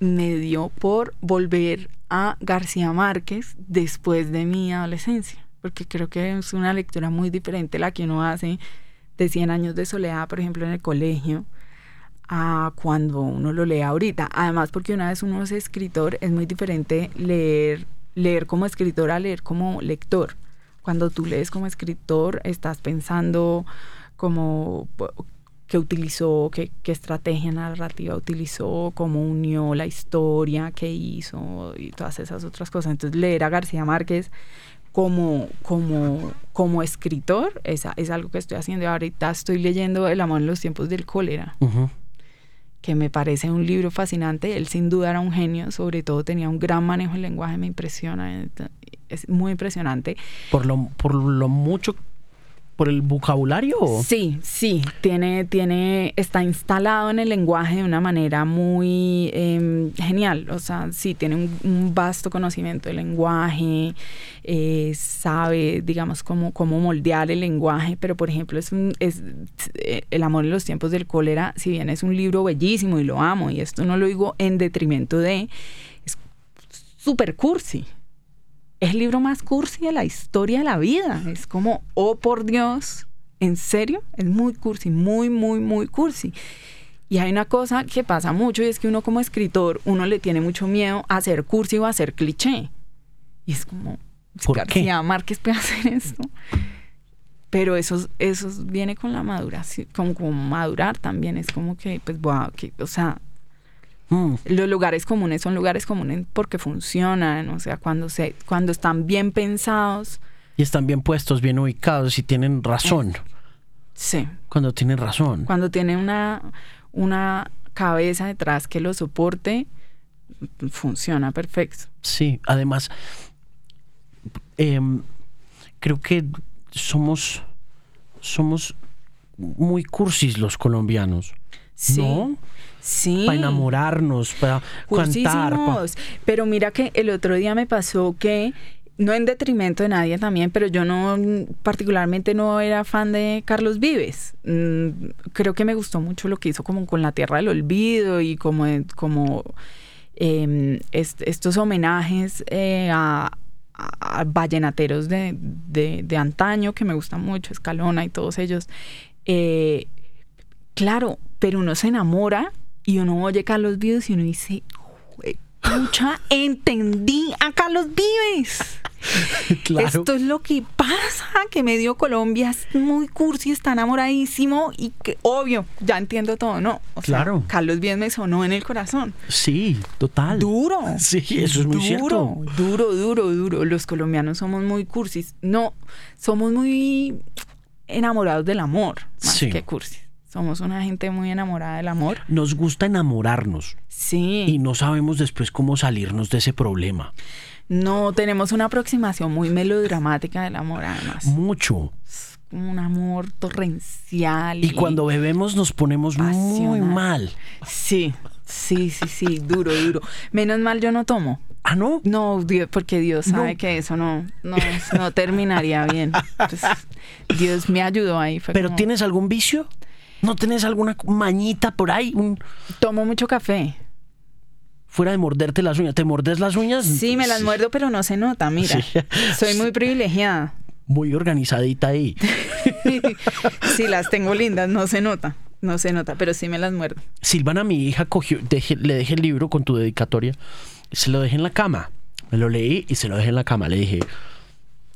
me dio por volver a García Márquez después de mi adolescencia porque creo que es una lectura muy diferente la que uno hace de 100 años de soledad, por ejemplo, en el colegio, a cuando uno lo lee ahorita. Además, porque una vez uno es escritor, es muy diferente leer, leer como escritor a leer como lector. Cuando tú lees como escritor, estás pensando como qué utilizó, qué, qué, estrategia narrativa utilizó, cómo unió la historia, qué hizo y todas esas otras cosas. Entonces, leer a García Márquez como, como, como escritor, es, es algo que estoy haciendo. Ahorita estoy leyendo El amor en los tiempos del cólera, uh -huh. Que me parece un libro fascinante. Él sin duda era un genio, sobre todo tenía un gran manejo del lenguaje, me impresiona, es muy impresionante. Por lo, por lo mucho por el vocabulario? Sí, sí, tiene, tiene, está instalado en el lenguaje de una manera muy eh, genial. O sea, sí, tiene un, un vasto conocimiento del lenguaje, eh, sabe, digamos, cómo, cómo moldear el lenguaje, pero por ejemplo, es, un, es eh, El amor en los tiempos del cólera, si bien es un libro bellísimo y lo amo, y esto no lo digo en detrimento de, es súper cursi es el libro más cursi de la historia de la vida. Es como, oh por Dios, ¿en serio? Es muy cursi, muy, muy, muy cursi. Y hay una cosa que pasa mucho y es que uno como escritor, uno le tiene mucho miedo a ser cursi o a ser cliché. Y es como, ¿Por García qué? Márquez puede hacer esto. Pero eso, eso viene con la maduración, con, con madurar también. Es como que, pues, wow, que, o sea, Mm. los lugares comunes son lugares comunes porque funcionan, o sea, cuando, se, cuando están bien pensados. Y están bien puestos, bien ubicados y tienen razón. Sí. Cuando tienen razón. Cuando tienen una, una cabeza detrás que lo soporte, funciona perfecto. Sí, además, eh, creo que somos, somos muy cursis los colombianos. Sí. ¿No? Sí. Para enamorarnos, para cantar. Pa... Pero mira que el otro día me pasó que no en detrimento de nadie también, pero yo no, particularmente no era fan de Carlos Vives. Mm, creo que me gustó mucho lo que hizo como con La Tierra del Olvido y como, como em, estos homenajes eh, a, vallenateros de, de, antaño que me gustan mucho, Escalona y todos ellos. Eh, claro, pero uno se enamora y uno oye Carlos Vives y uno dice, Mucha entendí a Carlos Vives. [laughs] Esto es lo que pasa, que medio Colombia es muy cursi, está enamoradísimo y que, obvio, ya entiendo todo, ¿no? claro. Carlos Vives me sonó en el corazón. Sí, total. Duro. Sí, eso es muy duro, cierto. Duro, duro, duro. Los colombianos somos muy cursis. No, somos muy enamorados del amor, más que cursis. Somos una gente muy enamorada del amor. Nos gusta enamorarnos. Sí. Y no sabemos después cómo salirnos de ese problema. No, tenemos una aproximación muy melodramática del amor, además. Mucho. un amor torrencial. Y, cuando bebemos nos ponemos muy mal. Sí, sí, sí, sí, duro, duro. Menos mal yo no tomo. ¿Ah, no? No, porque Dios sabe que eso no, no, terminaría bien. Pues, Dios me ayudó ahí. ¿Pero tienes algún vicio? ¿No tenés alguna mañita por ahí? Tomo mucho café. Fuera de morderte las uñas. ¿Te mordes las uñas? Sí, me las muerdo, pero no se nota, mira. [laughs] Soy muy privilegiada. Muy organizadita ahí. [laughs] sí, las tengo lindas, no se nota. No se nota, pero sí me las muerdo. Silvana, mi hija, cogió, le dejé el libro con tu dedicatoria. Se lo dejé en la cama. Me lo leí y se lo dejé en la cama. Le dije,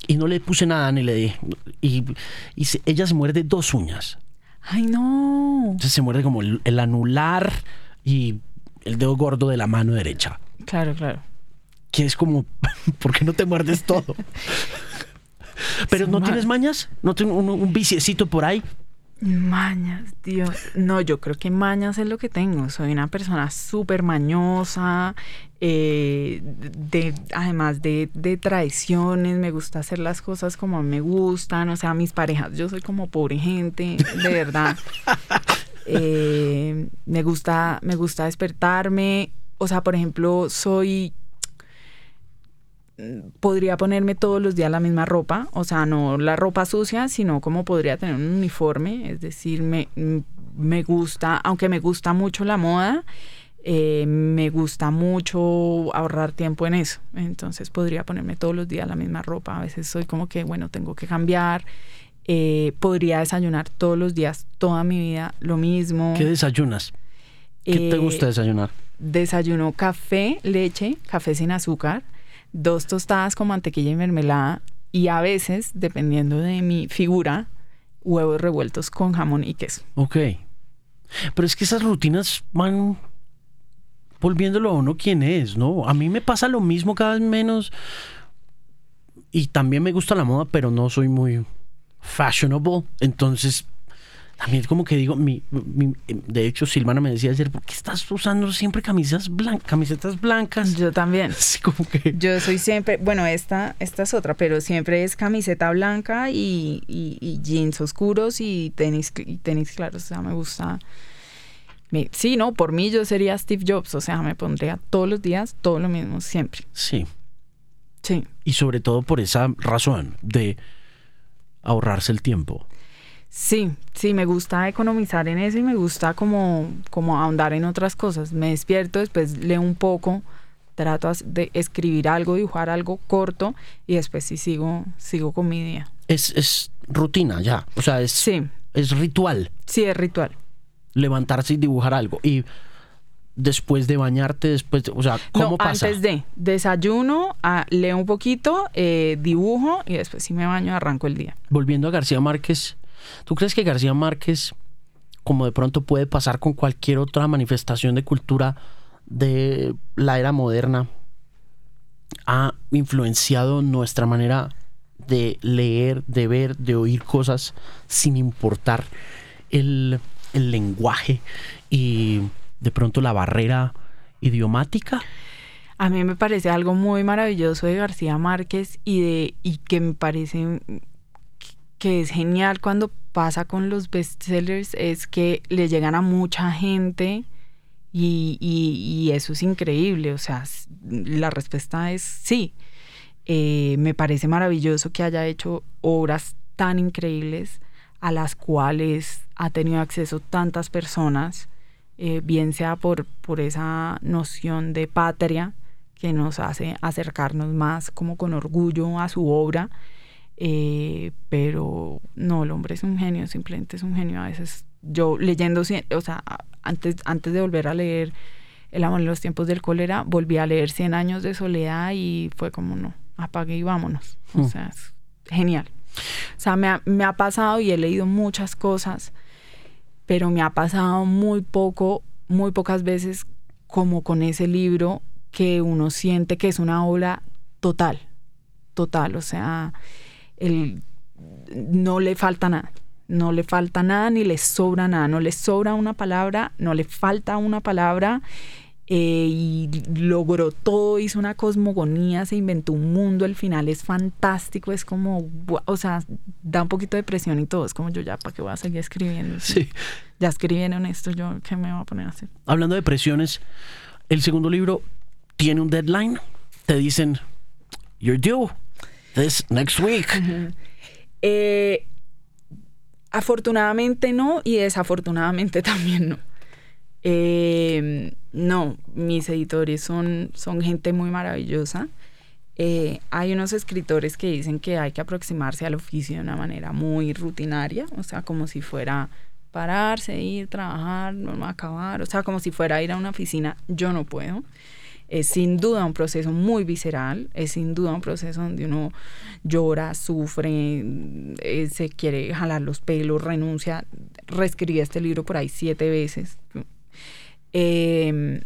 y no le puse nada ni le dije. Y, ella se muerde dos uñas. Ay, no. Entonces se muerde como el, anular y el dedo gordo de la mano derecha. Claro, claro. Que es como, [laughs] ¿por qué no te muerdes todo? [laughs] Pero no tienes mañas, no tienes un, un viciecito por ahí. Mañas, Dios. No, yo creo que mañas es lo que tengo. Soy una persona súper mañosa, eh, de, además de, de, traiciones, me gusta hacer las cosas como me gustan, o sea, mis parejas, yo soy como pobre gente, de verdad. [laughs] Eh, me gusta, me gusta despertarme, o sea, por ejemplo, soy podría ponerme todos los días la misma ropa, o sea, no la ropa sucia, sino como podría tener un uniforme, es decir, me, me gusta, aunque me gusta mucho la moda, eh, me gusta mucho ahorrar tiempo en eso, entonces podría ponerme todos los días la misma ropa, a veces soy como que, bueno, tengo que cambiar, eh, podría desayunar todos los días, toda mi vida, lo mismo. ¿Qué desayunas? ¿Qué te gusta eh, desayunar? Desayuno café, leche, café sin azúcar, dos tostadas con mantequilla y mermelada y a veces, dependiendo de mi figura, huevos revueltos con jamón y queso. Ok. Pero es que esas rutinas van volviéndolo a uno quien es, ¿no? A mí me pasa lo mismo cada vez menos. Y también me gusta la moda, pero no soy muy fashionable. Entonces también como que digo, mi, de hecho Silvana me decía ayer, ¿por qué estás usando siempre camisas blancas, camisetas blancas? Yo también. [laughs] Como que... Yo soy siempre, bueno, esta, esta es otra, pero siempre es camiseta blanca y, y, jeans oscuros y tenis, y tenis claros, o sea, me gusta... sí, no, por mí yo sería Steve Jobs, o sea, me pondría todos los días todo lo mismo, siempre. Sí. Sí. Y sobre todo por esa razón de ahorrarse el tiempo. Sí, sí, me gusta economizar en eso y me gusta como, como ahondar en otras cosas. Me despierto, después leo un poco, trato de escribir algo, dibujar algo corto y después sí sigo, sigo con mi día. Es, es rutina ya, o sea, es, sí. es ritual. Sí, es ritual. Levantarse y dibujar algo. Y después de bañarte, después, o sea, ¿cómo no, pasa? Antes de desayuno, ah, leo un poquito, eh, dibujo y después si me baño arranco el día. Volviendo a García Márquez, ¿Tú crees que García Márquez, como de pronto puede pasar con cualquier otra manifestación de cultura de la era moderna, ha influenciado nuestra manera de leer, de ver, de oír cosas sin importar el, lenguaje y de pronto la barrera idiomática? A mí me parece algo muy maravilloso de García Márquez y de y que me parece que es genial cuando pasa con los bestsellers es que le llegan a mucha gente y, y, eso es increíble. O sea, la respuesta es sí. Eh, me parece maravilloso que haya hecho obras tan increíbles a las cuales ha tenido acceso tantas personas, eh, bien sea por, por esa noción de patria que nos hace acercarnos más como con orgullo a su obra, eh, pero no, el hombre es un genio, simplemente es un genio. A veces yo leyendo, o sea, antes, antes de volver a leer El amor en los tiempos del cólera, volví a leer Cien años de soledad y fue como, no, apague y vámonos. O mm. sea, es genial. O sea, me ha, me ha pasado y he leído muchas cosas, pero me ha pasado muy poco, muy pocas veces como con ese libro que uno siente que es una obra total, total, o sea, el, no le falta nada, no le falta nada ni le sobra nada, no le sobra una palabra, no le falta una palabra eh, y logró todo, hizo una cosmogonía, se inventó un mundo, el final es fantástico, es como, o sea, da un poquito de presión y todo, es como yo ya, ¿para qué voy a seguir escribiendo? Sí. Ya escribieron esto, yo, ¿qué me voy a poner a hacer? Hablando de presiones, el segundo libro tiene un deadline, te dicen, you're due this next week. Eh, afortunadamente no y desafortunadamente [laughs] también no. Eh, no, mis editores son, son gente muy maravillosa. Eh, hay unos escritores que dicen que hay que aproximarse al oficio de una manera muy rutinaria, o sea, como si fuera pararse, ir, trabajar, no acabar, o sea, como si fuera ir a una oficina. Yo no puedo. Es sin duda un proceso muy visceral, es sin duda un proceso donde uno llora, sufre, eh, se quiere jalar los pelos, renuncia. Reescribí este libro por ahí siete veces. Em,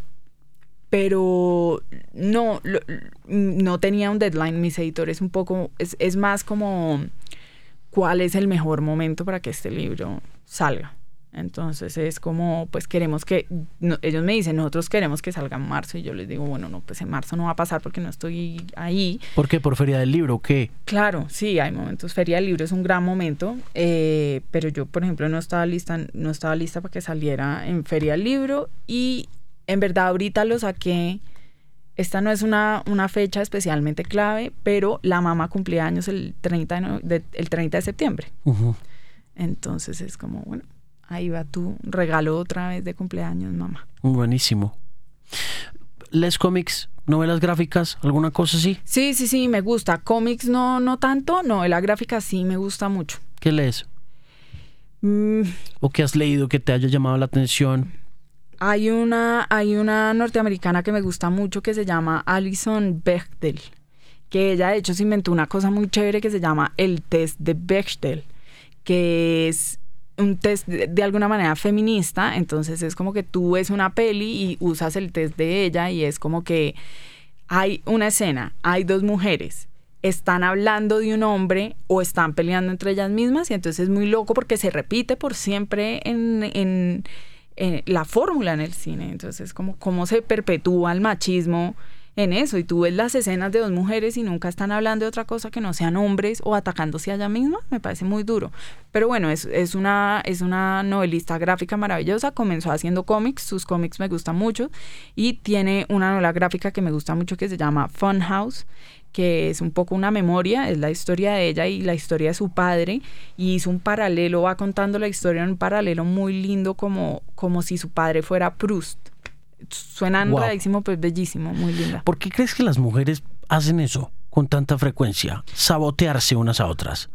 pero no, no tenía un deadline. Mis editores un poco, es, es más como cuál es el mejor momento para que este libro salga. Entonces es como, pues queremos que, ellos me dicen, nosotros queremos que salga en marzo y yo les digo, bueno, no, pues en marzo no va a pasar porque no estoy ahí. ¿Por qué? ¿Por Feria del Libro? ¿Qué? Claro, sí, hay momentos. Feria del Libro es un gran momento, eh, pero yo, por ejemplo, no estaba lista, no estaba lista para que saliera en Feria del Libro y en verdad ahorita lo saqué. Esta no es una, una fecha especialmente clave, pero la mamá cumplía años el 30 de, el 30 de septiembre. Entonces es como, bueno, ahí va tu regalo otra vez de cumpleaños, mamá. Buenísimo. ¿Les cómics, novelas gráficas, alguna cosa así? Sí, sí, sí, me gusta. Cómics no, no tanto, novela gráfica sí me gusta mucho. ¿Qué lees? Mm. ¿O qué has leído que te haya llamado la atención? Hay una, hay una norteamericana que me gusta mucho que se llama Alison Bechdel, que ella de hecho se inventó una cosa muy chévere que se llama el test de Bechdel, que es un test de, alguna manera feminista, entonces es como que tú ves una peli y usas el test de ella y es como que hay una escena, hay dos mujeres, están hablando de un hombre o están peleando entre ellas mismas y entonces es muy loco porque se repite por siempre en, en, la fórmula en el cine, entonces como cómo se perpetúa el machismo en eso. Y tú ves las escenas de dos mujeres y nunca están hablando de otra cosa que no sean hombres o atacándose a ella misma. Me parece muy duro. Pero bueno, es, es, una, es una novelista gráfica maravillosa. Comenzó haciendo cómics. Sus cómics me gustan mucho. Y tiene una novela gráfica que me gusta mucho que se llama Fun House que es un poco una memoria, es la historia de ella y la historia de su padre, y hizo un paralelo, va contando la historia en un paralelo muy lindo como, como si su padre fuera Proust. Suena wow. pues bellísimo, muy linda. ¿Por qué crees que las mujeres hacen eso con tanta frecuencia? Sabotearse unas a otras.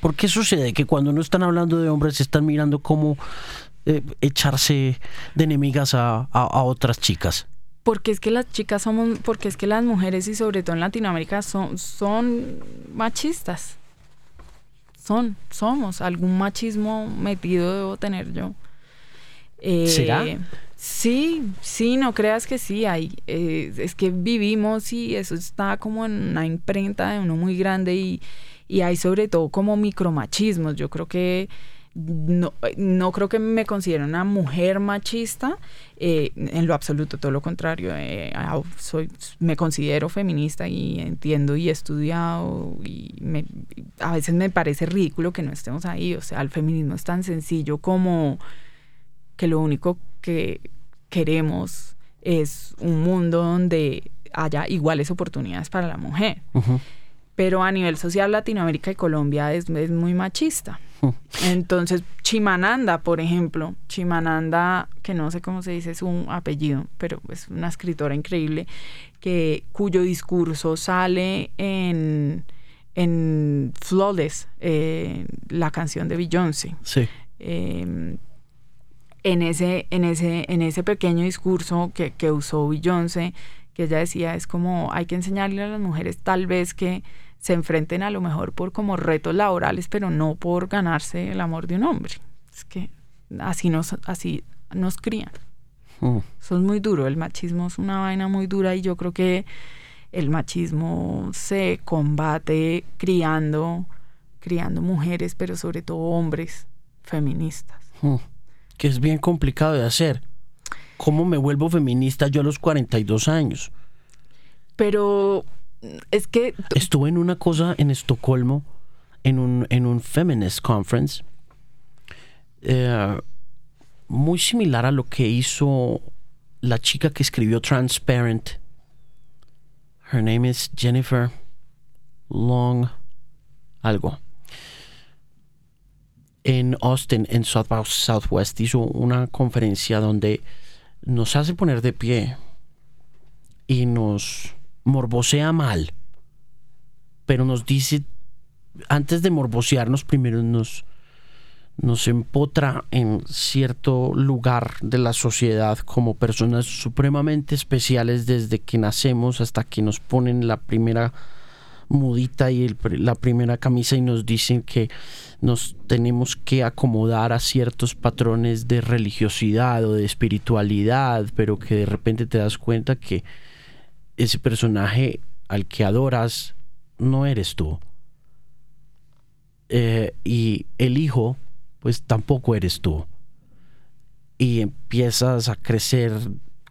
¿Por qué sucede que cuando no están hablando de hombres están mirando cómo eh, echarse de enemigas a, a, otras chicas? Porque es que las chicas somos, porque es que las mujeres y sobre todo en Latinoamérica son, son machistas. Son, somos. Algún machismo metido debo tener yo. Eh, ¿Será? Sí, sí, no creas que sí, hay, eh, es que vivimos y eso está como en una imprenta de uno muy grande y, y hay sobre todo como micromachismos. Yo creo que no, no creo que me considero una mujer machista, eh, en lo absoluto, todo lo contrario, eh, soy, me considero feminista y entiendo y he estudiado y me, a veces me parece ridículo que no estemos ahí, o sea, el feminismo es tan sencillo como que lo único que queremos es un mundo donde haya iguales oportunidades para la mujer. Pero a nivel social, Latinoamérica y Colombia es, es muy machista. Entonces, Chimananda, por ejemplo, Chimananda, que no sé cómo se dice su apellido, pero es una escritora increíble, que, cuyo discurso sale en, en Flawless, eh, la canción de Beyoncé. Sí. Em, en ese, en ese, en ese pequeño discurso que, que usó Beyoncé, que ella decía, es como hay que enseñarle a las mujeres tal vez que se enfrenten a lo mejor por como retos laborales, pero no por ganarse el amor de un hombre. Es que así nos, así nos crían. Mm. Eso es muy duro, el machismo es una vaina muy dura y yo creo que el machismo se combate criando, criando mujeres, pero sobre todo hombres feministas. Mm. Que es bien complicado de hacer. ¿Cómo me vuelvo feminista yo a los 42 años? Pero es que... Estuve en una cosa en Estocolmo, en un, en un feminist conference, eh, muy similar a lo que hizo la chica que escribió Transparent. Her name is Jennifer Long algo. En Austin, en South by Southwest, hizo una conferencia donde nos hace poner de pie y nos morbosea mal, pero nos dice, antes de morbosearnos, primero nos, nos empotra en cierto lugar de la sociedad como personas supremamente especiales desde que nacemos hasta que nos ponen la primera mudita y la primera camisa y nos dicen que nos tenemos que acomodar a ciertos patrones de religiosidad o de espiritualidad, pero que de repente te das cuenta que ese personaje al que adoras no eres tú. Eh, y el hijo, pues tampoco eres tú. Y empiezas a crecer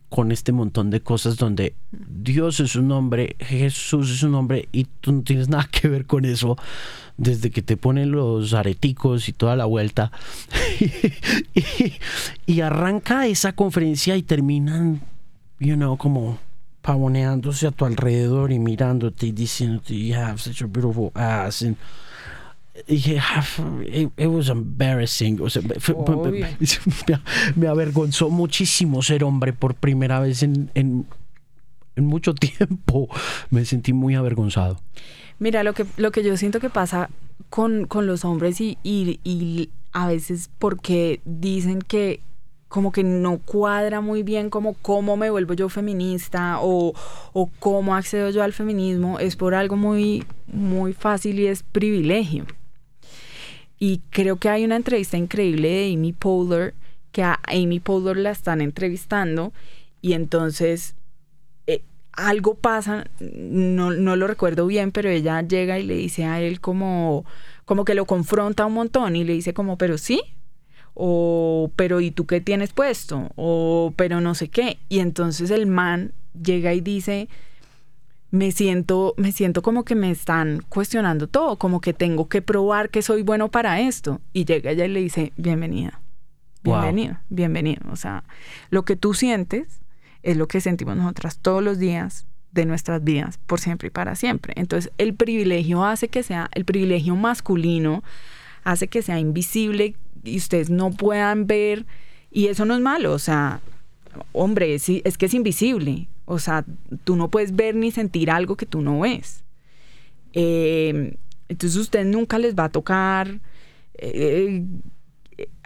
con este montón de cosas donde Dios es un nombre, Jesús es un nombre y tú no tienes nada que ver con eso desde que te ponen los areticos y toda la vuelta. [laughs] y, arranca esa conferencia y terminan, you know, como pavoneándose a tu alrededor y mirándote y diciéndote, you have such a beautiful ass. It, it was embarrassing. O sea, [laughs] me, avergonzó muchísimo ser hombre por primera vez en, en, en, mucho tiempo. Me sentí muy avergonzado. Mira, lo que, lo que yo siento que pasa con, con los hombres y, y, y a veces porque dicen que como que no cuadra muy bien como cómo me vuelvo yo feminista o, o, cómo accedo yo al feminismo es por algo muy, muy fácil y es privilegio. Y creo que hay una entrevista increíble de Amy Poehler, que a Amy Poehler la están entrevistando y entonces eh, algo pasa, no, no lo recuerdo bien, pero ella llega y le dice a él como, como que lo confronta un montón y le dice como, pero sí, o pero ¿y tú qué tienes puesto? o pero no sé qué. Y entonces el man llega y dice, me siento, me siento como que me están cuestionando todo, como que tengo que probar que soy bueno para esto. Y llega ella y le dice, bienvenida, bienvenida, bienvenido. O sea, lo que tú sientes es lo que sentimos nosotras todos los días de nuestras vidas, por siempre y para siempre. Entonces, el privilegio hace que sea, el privilegio masculino hace que sea invisible y ustedes no puedan ver, y eso no es malo, o sea, hombre, es, es que es invisible, o sea, tú no puedes ver ni sentir algo que tú no ves. Eh, entonces usted nunca les va a tocar eh,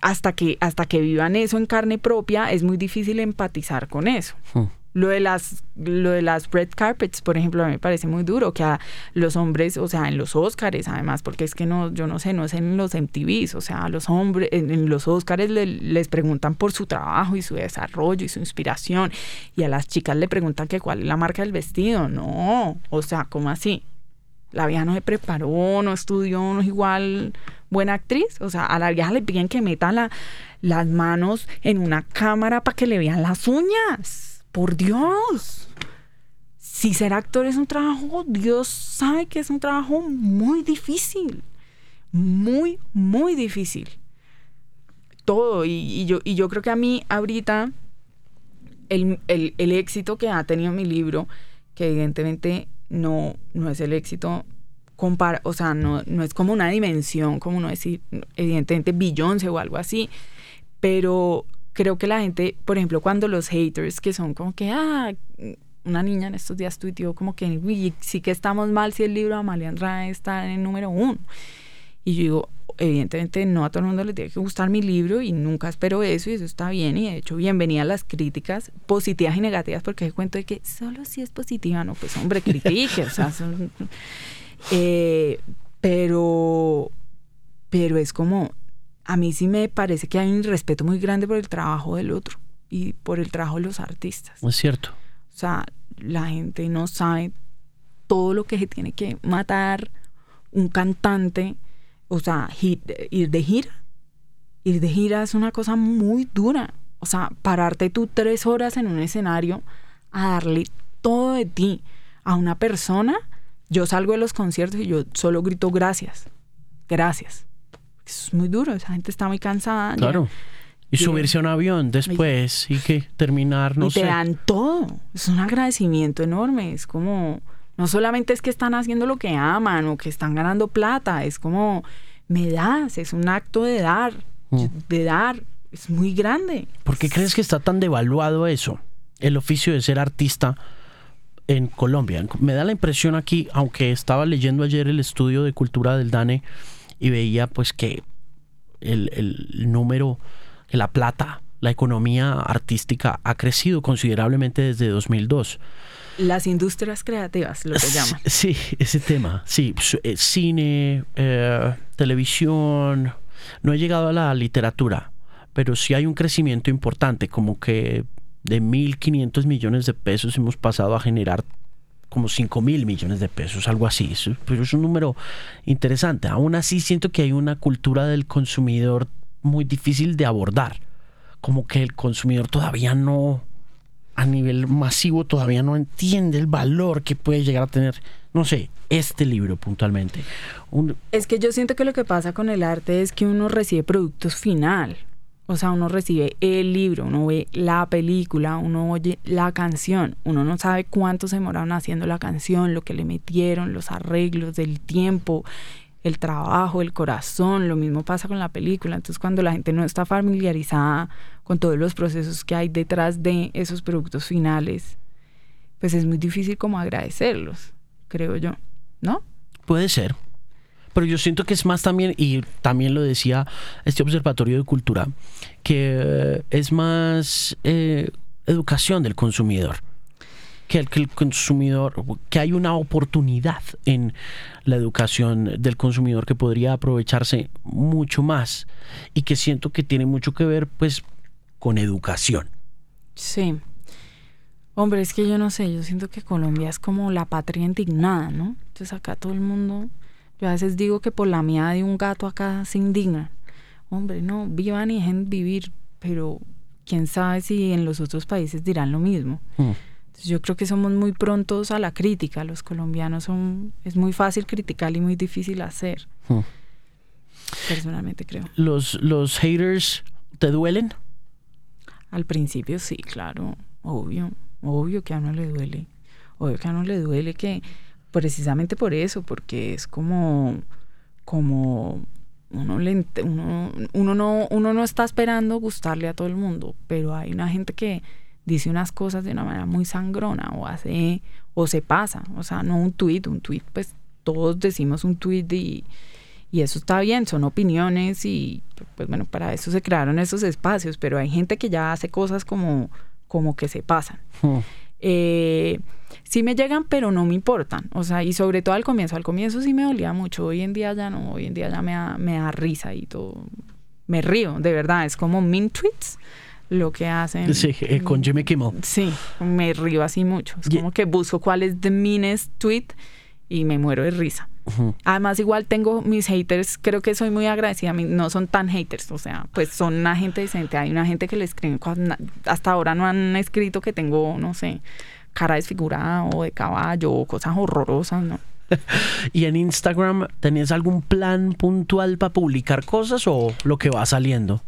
hasta que hasta que vivan eso en carne propia es muy difícil empatizar con eso. Hmm. Lo de las lo de las red carpets, por ejemplo, a mí me parece muy duro que a los hombres, o sea, en los Oscars además, porque es que no yo no sé, no es en los MTVs, o sea, a los hombres en, los Oscars les preguntan por su trabajo y su desarrollo y su inspiración y a las chicas le preguntan que cuál es la marca del vestido. No, o sea, ¿cómo así? La vieja no se preparó, no estudió, no es igual buena actriz. O sea, a la vieja le piden que meta la, las manos en una cámara para que le vean las uñas por Dios. Si ser actor es un trabajo, Dios sabe que es un trabajo muy difícil. Muy, muy difícil. Todo. Y, yo, y yo creo que a mí ahorita el, éxito que ha tenido mi libro, que evidentemente no, no es el éxito compara, o sea, no, no es como una dimensión, como no decir, evidentemente Beyoncé o algo así, pero creo que la gente, por ejemplo, cuando los haters que son como que, ah, una niña en estos días tuiteó como que sí que estamos mal si el libro de Amalia Andrade está en el número uno. Y yo digo, evidentemente no a todo el mundo le tiene que gustar mi libro y nunca espero eso y eso está bien y de hecho bienvenida a las críticas positivas y negativas porque el cuento de que solo si es positiva, no, pues hombre, critique, o sea, eh, pero, pero es como, a mí sí me parece que hay un respeto muy grande por el trabajo del otro y por el trabajo de los artistas. Es cierto. O sea, la gente no sabe todo lo que se tiene que matar un cantante, o sea, ir, de gira. Ir de gira es una cosa muy dura. O sea, pararte tú tres horas en un escenario a darle todo de ti a una persona. Yo salgo de los conciertos y yo solo grito gracias, gracias. Eso es muy duro, esa gente está muy cansada. Claro. Y subirse a un avión después y que terminar, no y sé. te dan todo. Es un agradecimiento enorme. Es como, no solamente es que están haciendo lo que aman o que están ganando plata, es como, me das, es un acto de dar, mm. de dar. Es muy grande. ¿Por qué crees que está tan devaluado eso? El oficio de ser artista en Colombia. Me da la impresión aquí, aunque estaba leyendo ayer el estudio de cultura del DANE y veía pues que el, el número la plata, la economía artística ha crecido considerablemente desde 2002. Las industrias creativas, lo que llaman. Sí, ese tema. Sí, eh, cine, eh, televisión. No he llegado a la literatura, pero sí hay un crecimiento importante, como que de 1.500 millones de pesos hemos pasado a generar como 5 mil millones de pesos, algo así. Pero es un número interesante. Aún así siento que hay una cultura del consumidor muy difícil de abordar. Como que el consumidor todavía no, a nivel masivo, todavía no entiende el valor que puede llegar a tener, no sé, este libro puntualmente. Es que yo siento que lo que pasa con el arte es que uno recibe productos final. O sea, uno recibe el libro, uno ve la película, uno oye la canción, uno no sabe cuánto se demoraron haciendo la canción, lo que le metieron, los arreglos, del tiempo, el trabajo, el corazón, lo mismo pasa con la película. Entonces cuando la gente no está familiarizada con todos los procesos que hay detrás de esos productos finales, pues es muy difícil como agradecerlos, creo yo, ¿no? Puede ser. Pero yo siento que es más también, y también lo decía este observatorio de cultura, que es más eh, educación del consumidor que el, que el consumidor, que hay una oportunidad en la educación del consumidor que podría aprovecharse mucho más y que siento que tiene mucho que ver pues con educación. Sí. Hombre, es que yo no sé, yo siento que Colombia es como la patria indignada, ¿no? Entonces acá todo el mundo, yo a veces digo que por la mía de un gato acá se indigna. Hombre, no, vivan y dejen vivir, pero quién sabe si en los otros países dirán lo mismo. Mm. Yo creo que somos muy prontos a la crítica. Los colombianos son. Es muy fácil criticar y muy difícil hacer. Hmm. Personalmente creo. ¿Los, ¿Los haters te duelen? Al principio sí, claro. Obvio. Obvio que a uno le duele. Obvio que a uno le duele que. Precisamente por eso, porque es como. Como uno, le, uno, uno, no, uno no está esperando gustarle a todo el mundo, pero hay una gente que, dice unas cosas de una manera muy sangrona o hace o se pasa, o sea, no un tweet, un tweet pues todos decimos un tweet y, y eso está bien, son opiniones y pues bueno, para eso se crearon esos espacios, pero hay gente que ya hace cosas como, como que se pasan. Hmm. Eh, sí me llegan, pero no me importan. O sea, y sobre todo al comienzo. Al comienzo sí me dolía mucho. Hoy en día ya no. Hoy en día ya me da, me da risa y todo. Me río, de verdad. Es como min tweets lo que hacen. Sí, eh, con Jimmy Kimmel. Sí, me río así mucho. Es como que busco cuál es the meanest tweet y me muero de risa. Además, igual tengo mis haters, creo que soy muy agradecida, no son tan haters, o sea, pues son una gente decente. Hay una gente que le escribe, hasta ahora no han escrito que tengo, no sé, cara desfigurada o de caballo o cosas horrorosas, ¿no? [laughs] ¿Y en Instagram tenías algún plan puntual para publicar cosas o lo que va saliendo?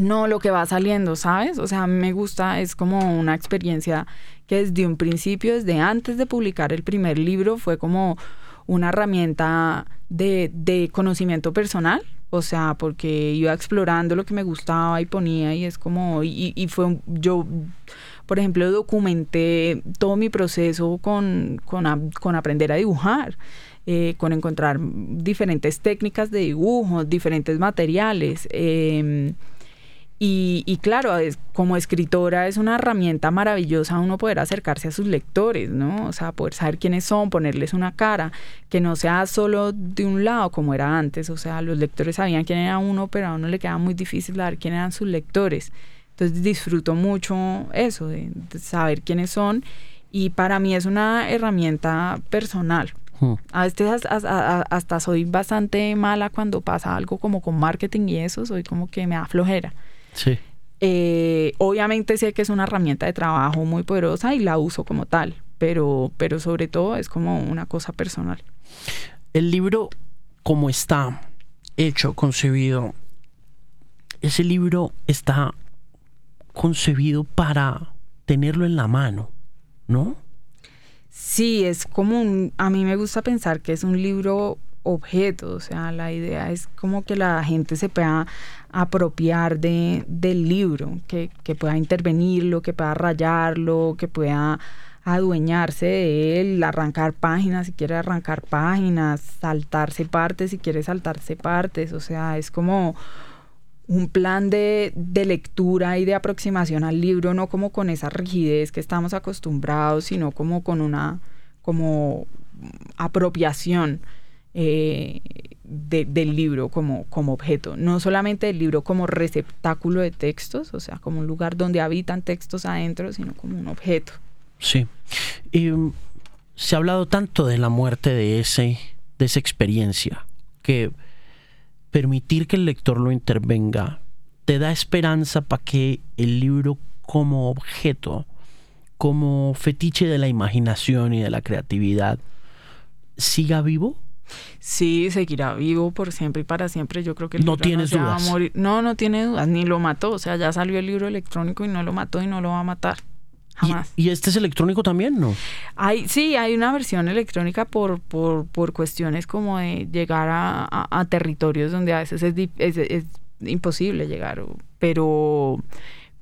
No, lo que va saliendo, ¿sabes? O sea, me gusta, es como una experiencia que desde un principio, desde antes de publicar el primer libro, fue como una herramienta de, de conocimiento personal, o sea, porque iba explorando lo que me gustaba y ponía y es como, y, fue, yo, por ejemplo, documenté todo mi proceso con, con, con aprender a dibujar. Eh, con encontrar diferentes técnicas de dibujo, diferentes materiales. Eh, y, claro, como escritora es una herramienta maravillosa uno poder acercarse a sus lectores, ¿no? O sea, poder saber quiénes son, ponerles una cara, que no sea solo de un lado como era antes. O sea, los lectores sabían quién era uno, pero a uno le quedaba muy difícil saber quién eran sus lectores. Entonces disfruto mucho eso, de, saber quiénes son. Y para mí es una herramienta personal. Hmm. A veces hasta, hasta soy bastante mala cuando pasa algo como con marketing y eso, soy como que me da flojera. Sí. Eh, obviamente sé que es una herramienta de trabajo muy poderosa y la uso como tal, pero, pero sobre todo es como una cosa personal. El libro, como está hecho, concebido, ese libro está concebido para tenerlo en la mano, ¿no? Sí, es como un, a mí me gusta pensar que es un libro objeto, o sea, la idea es como que la gente se pueda apropiar de, del libro, que, que pueda intervenirlo, que pueda rayarlo, que pueda adueñarse de él, arrancar páginas si quiere arrancar páginas, saltarse partes si quiere saltarse partes, o sea, es como un plan de, de, lectura y de aproximación al libro, no como con esa rigidez que estamos acostumbrados, sino como con una como apropiación eh, del libro como, como objeto, no solamente del libro como receptáculo de textos, o sea, como un lugar donde habitan textos adentro, sino como un objeto. Sí. Y um, se ha hablado tanto de la muerte de, ese, de esa experiencia que permitir que el lector lo intervenga te da esperanza para que el libro como objeto, como fetiche de la imaginación y de la creatividad, siga vivo? Sí, seguirá vivo por siempre y para siempre. Yo creo que el no tienes no dudas. No, no tiene dudas, ni lo mató. O sea, ya salió el libro electrónico y no lo mató y no lo va a matar. Jamás. ¿Y, este es electrónico también, no? Hay, sí, hay una versión electrónica por, por, por cuestiones como de llegar a, a, territorios donde a veces es, es, es, imposible llegar, pero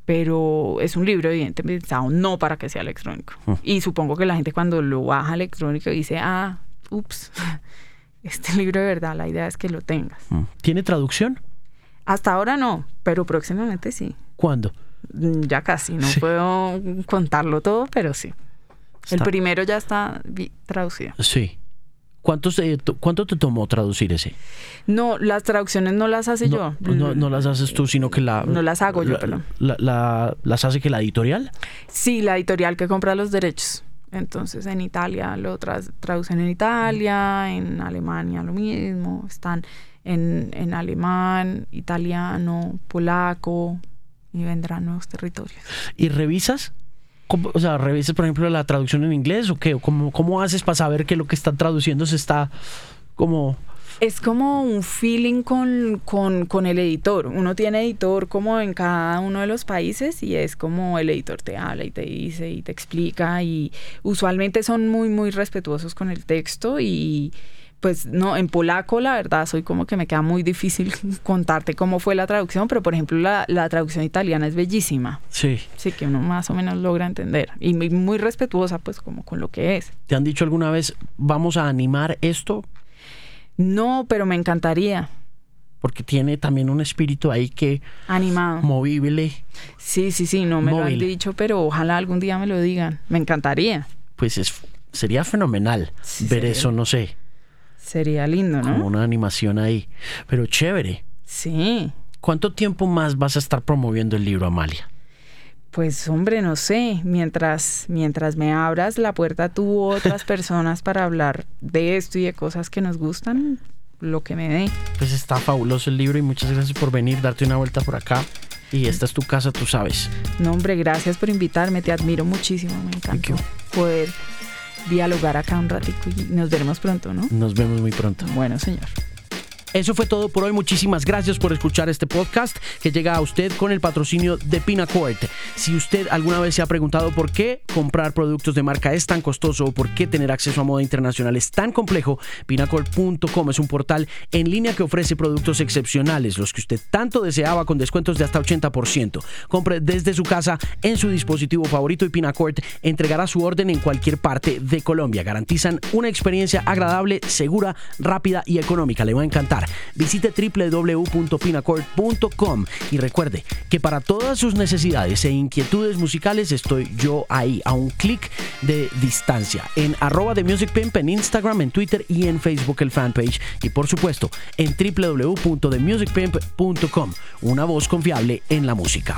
pero es un libro evidentemente pensado no para que sea electrónico. Mm. Y supongo que la gente cuando lo baja electrónico dice, ah, ups, este [laughs] libro de verdad, la idea es que lo tengas. Mm. ¿Tiene traducción? Hasta ahora no, pero próximamente sí. ¿Cuándo? Mm, ya casi, no puedo contarlo todo, pero sí. El primero ya está traducido. Sí. ¿Cuántos, ¿Cuánto te tomó traducir ese? No, las traducciones no las hace yo. No, no, las haces tú, sino que la... No las hago yo, perdón. La, ¿Las hace que la editorial? Sí, la editorial que compra los derechos. Entonces en Italia lo traducen en Italia, en Alemania lo mismo, están en, en alemán, italiano, polaco y vendrán nuevos territorios. ¿Y revisas? O sea, ¿revisas por ejemplo la traducción en inglés o qué? ¿Cómo, cómo haces para saber que lo que están traduciendo se está como es como un feeling con, con, con, el editor. Uno tiene editor como en cada uno de los países y es como el editor te habla y te dice y te explica y usualmente son muy, muy respetuosos con el texto y pues no, en polaco la verdad soy como que me queda muy difícil [laughs] contarte cómo fue la traducción, pero por ejemplo la, la traducción italiana es bellísima. Sí. Sí, que uno más o menos logra entender y muy, muy respetuosa pues como con lo que es. ¿Te han dicho alguna vez, vamos a animar esto? No, pero me encantaría. Porque tiene también un espíritu ahí que... Animado. Movible. Sí, sí, sí, no me lo han dicho, pero ojalá algún día me lo digan. Me encantaría. Pues es, sería fenomenal ver eso, no sé. Sería lindo, ¿no? Como una animación ahí. Pero chévere. Sí. ¿Cuánto tiempo más vas a estar promoviendo el libro, Amalia? Pues hombre, no sé, mientras, mientras me abras la puerta tú u otras [laughs] personas para hablar de esto y de cosas que nos gustan, lo que me dé. Pues está fabuloso el libro y muchas gracias por venir, darte una vuelta por acá. Y esta es tu casa, tú sabes. No, hombre, gracias por invitarme, te admiro muchísimo, me encanta poder dialogar acá un ratico y nos veremos pronto, ¿no? Nos vemos muy pronto. Bueno, señor. Eso fue todo por hoy. Muchísimas gracias por escuchar este podcast que llega a usted con el patrocinio de Pinacourt. Si usted alguna vez se ha preguntado por qué comprar productos de marca es tan costoso o por qué tener acceso a moda internacional es tan complejo, pinacourt.com es un portal en línea que ofrece productos excepcionales, los que usted tanto deseaba con descuentos de hasta 80%. Compre desde su casa en su dispositivo favorito y Pinacourt entregará su orden en cualquier parte de Colombia. Garantizan una experiencia agradable, segura, rápida y económica. Le va a encantar. Visite www.pinacourt.com y recuerde que para todas sus necesidades e inquietudes musicales estoy yo ahí, a un clic de distancia, en arroba de Music Pimp, en Instagram, en Twitter y en Facebook el fanpage y por supuesto en www.themusicpimp.com, una voz confiable en la música.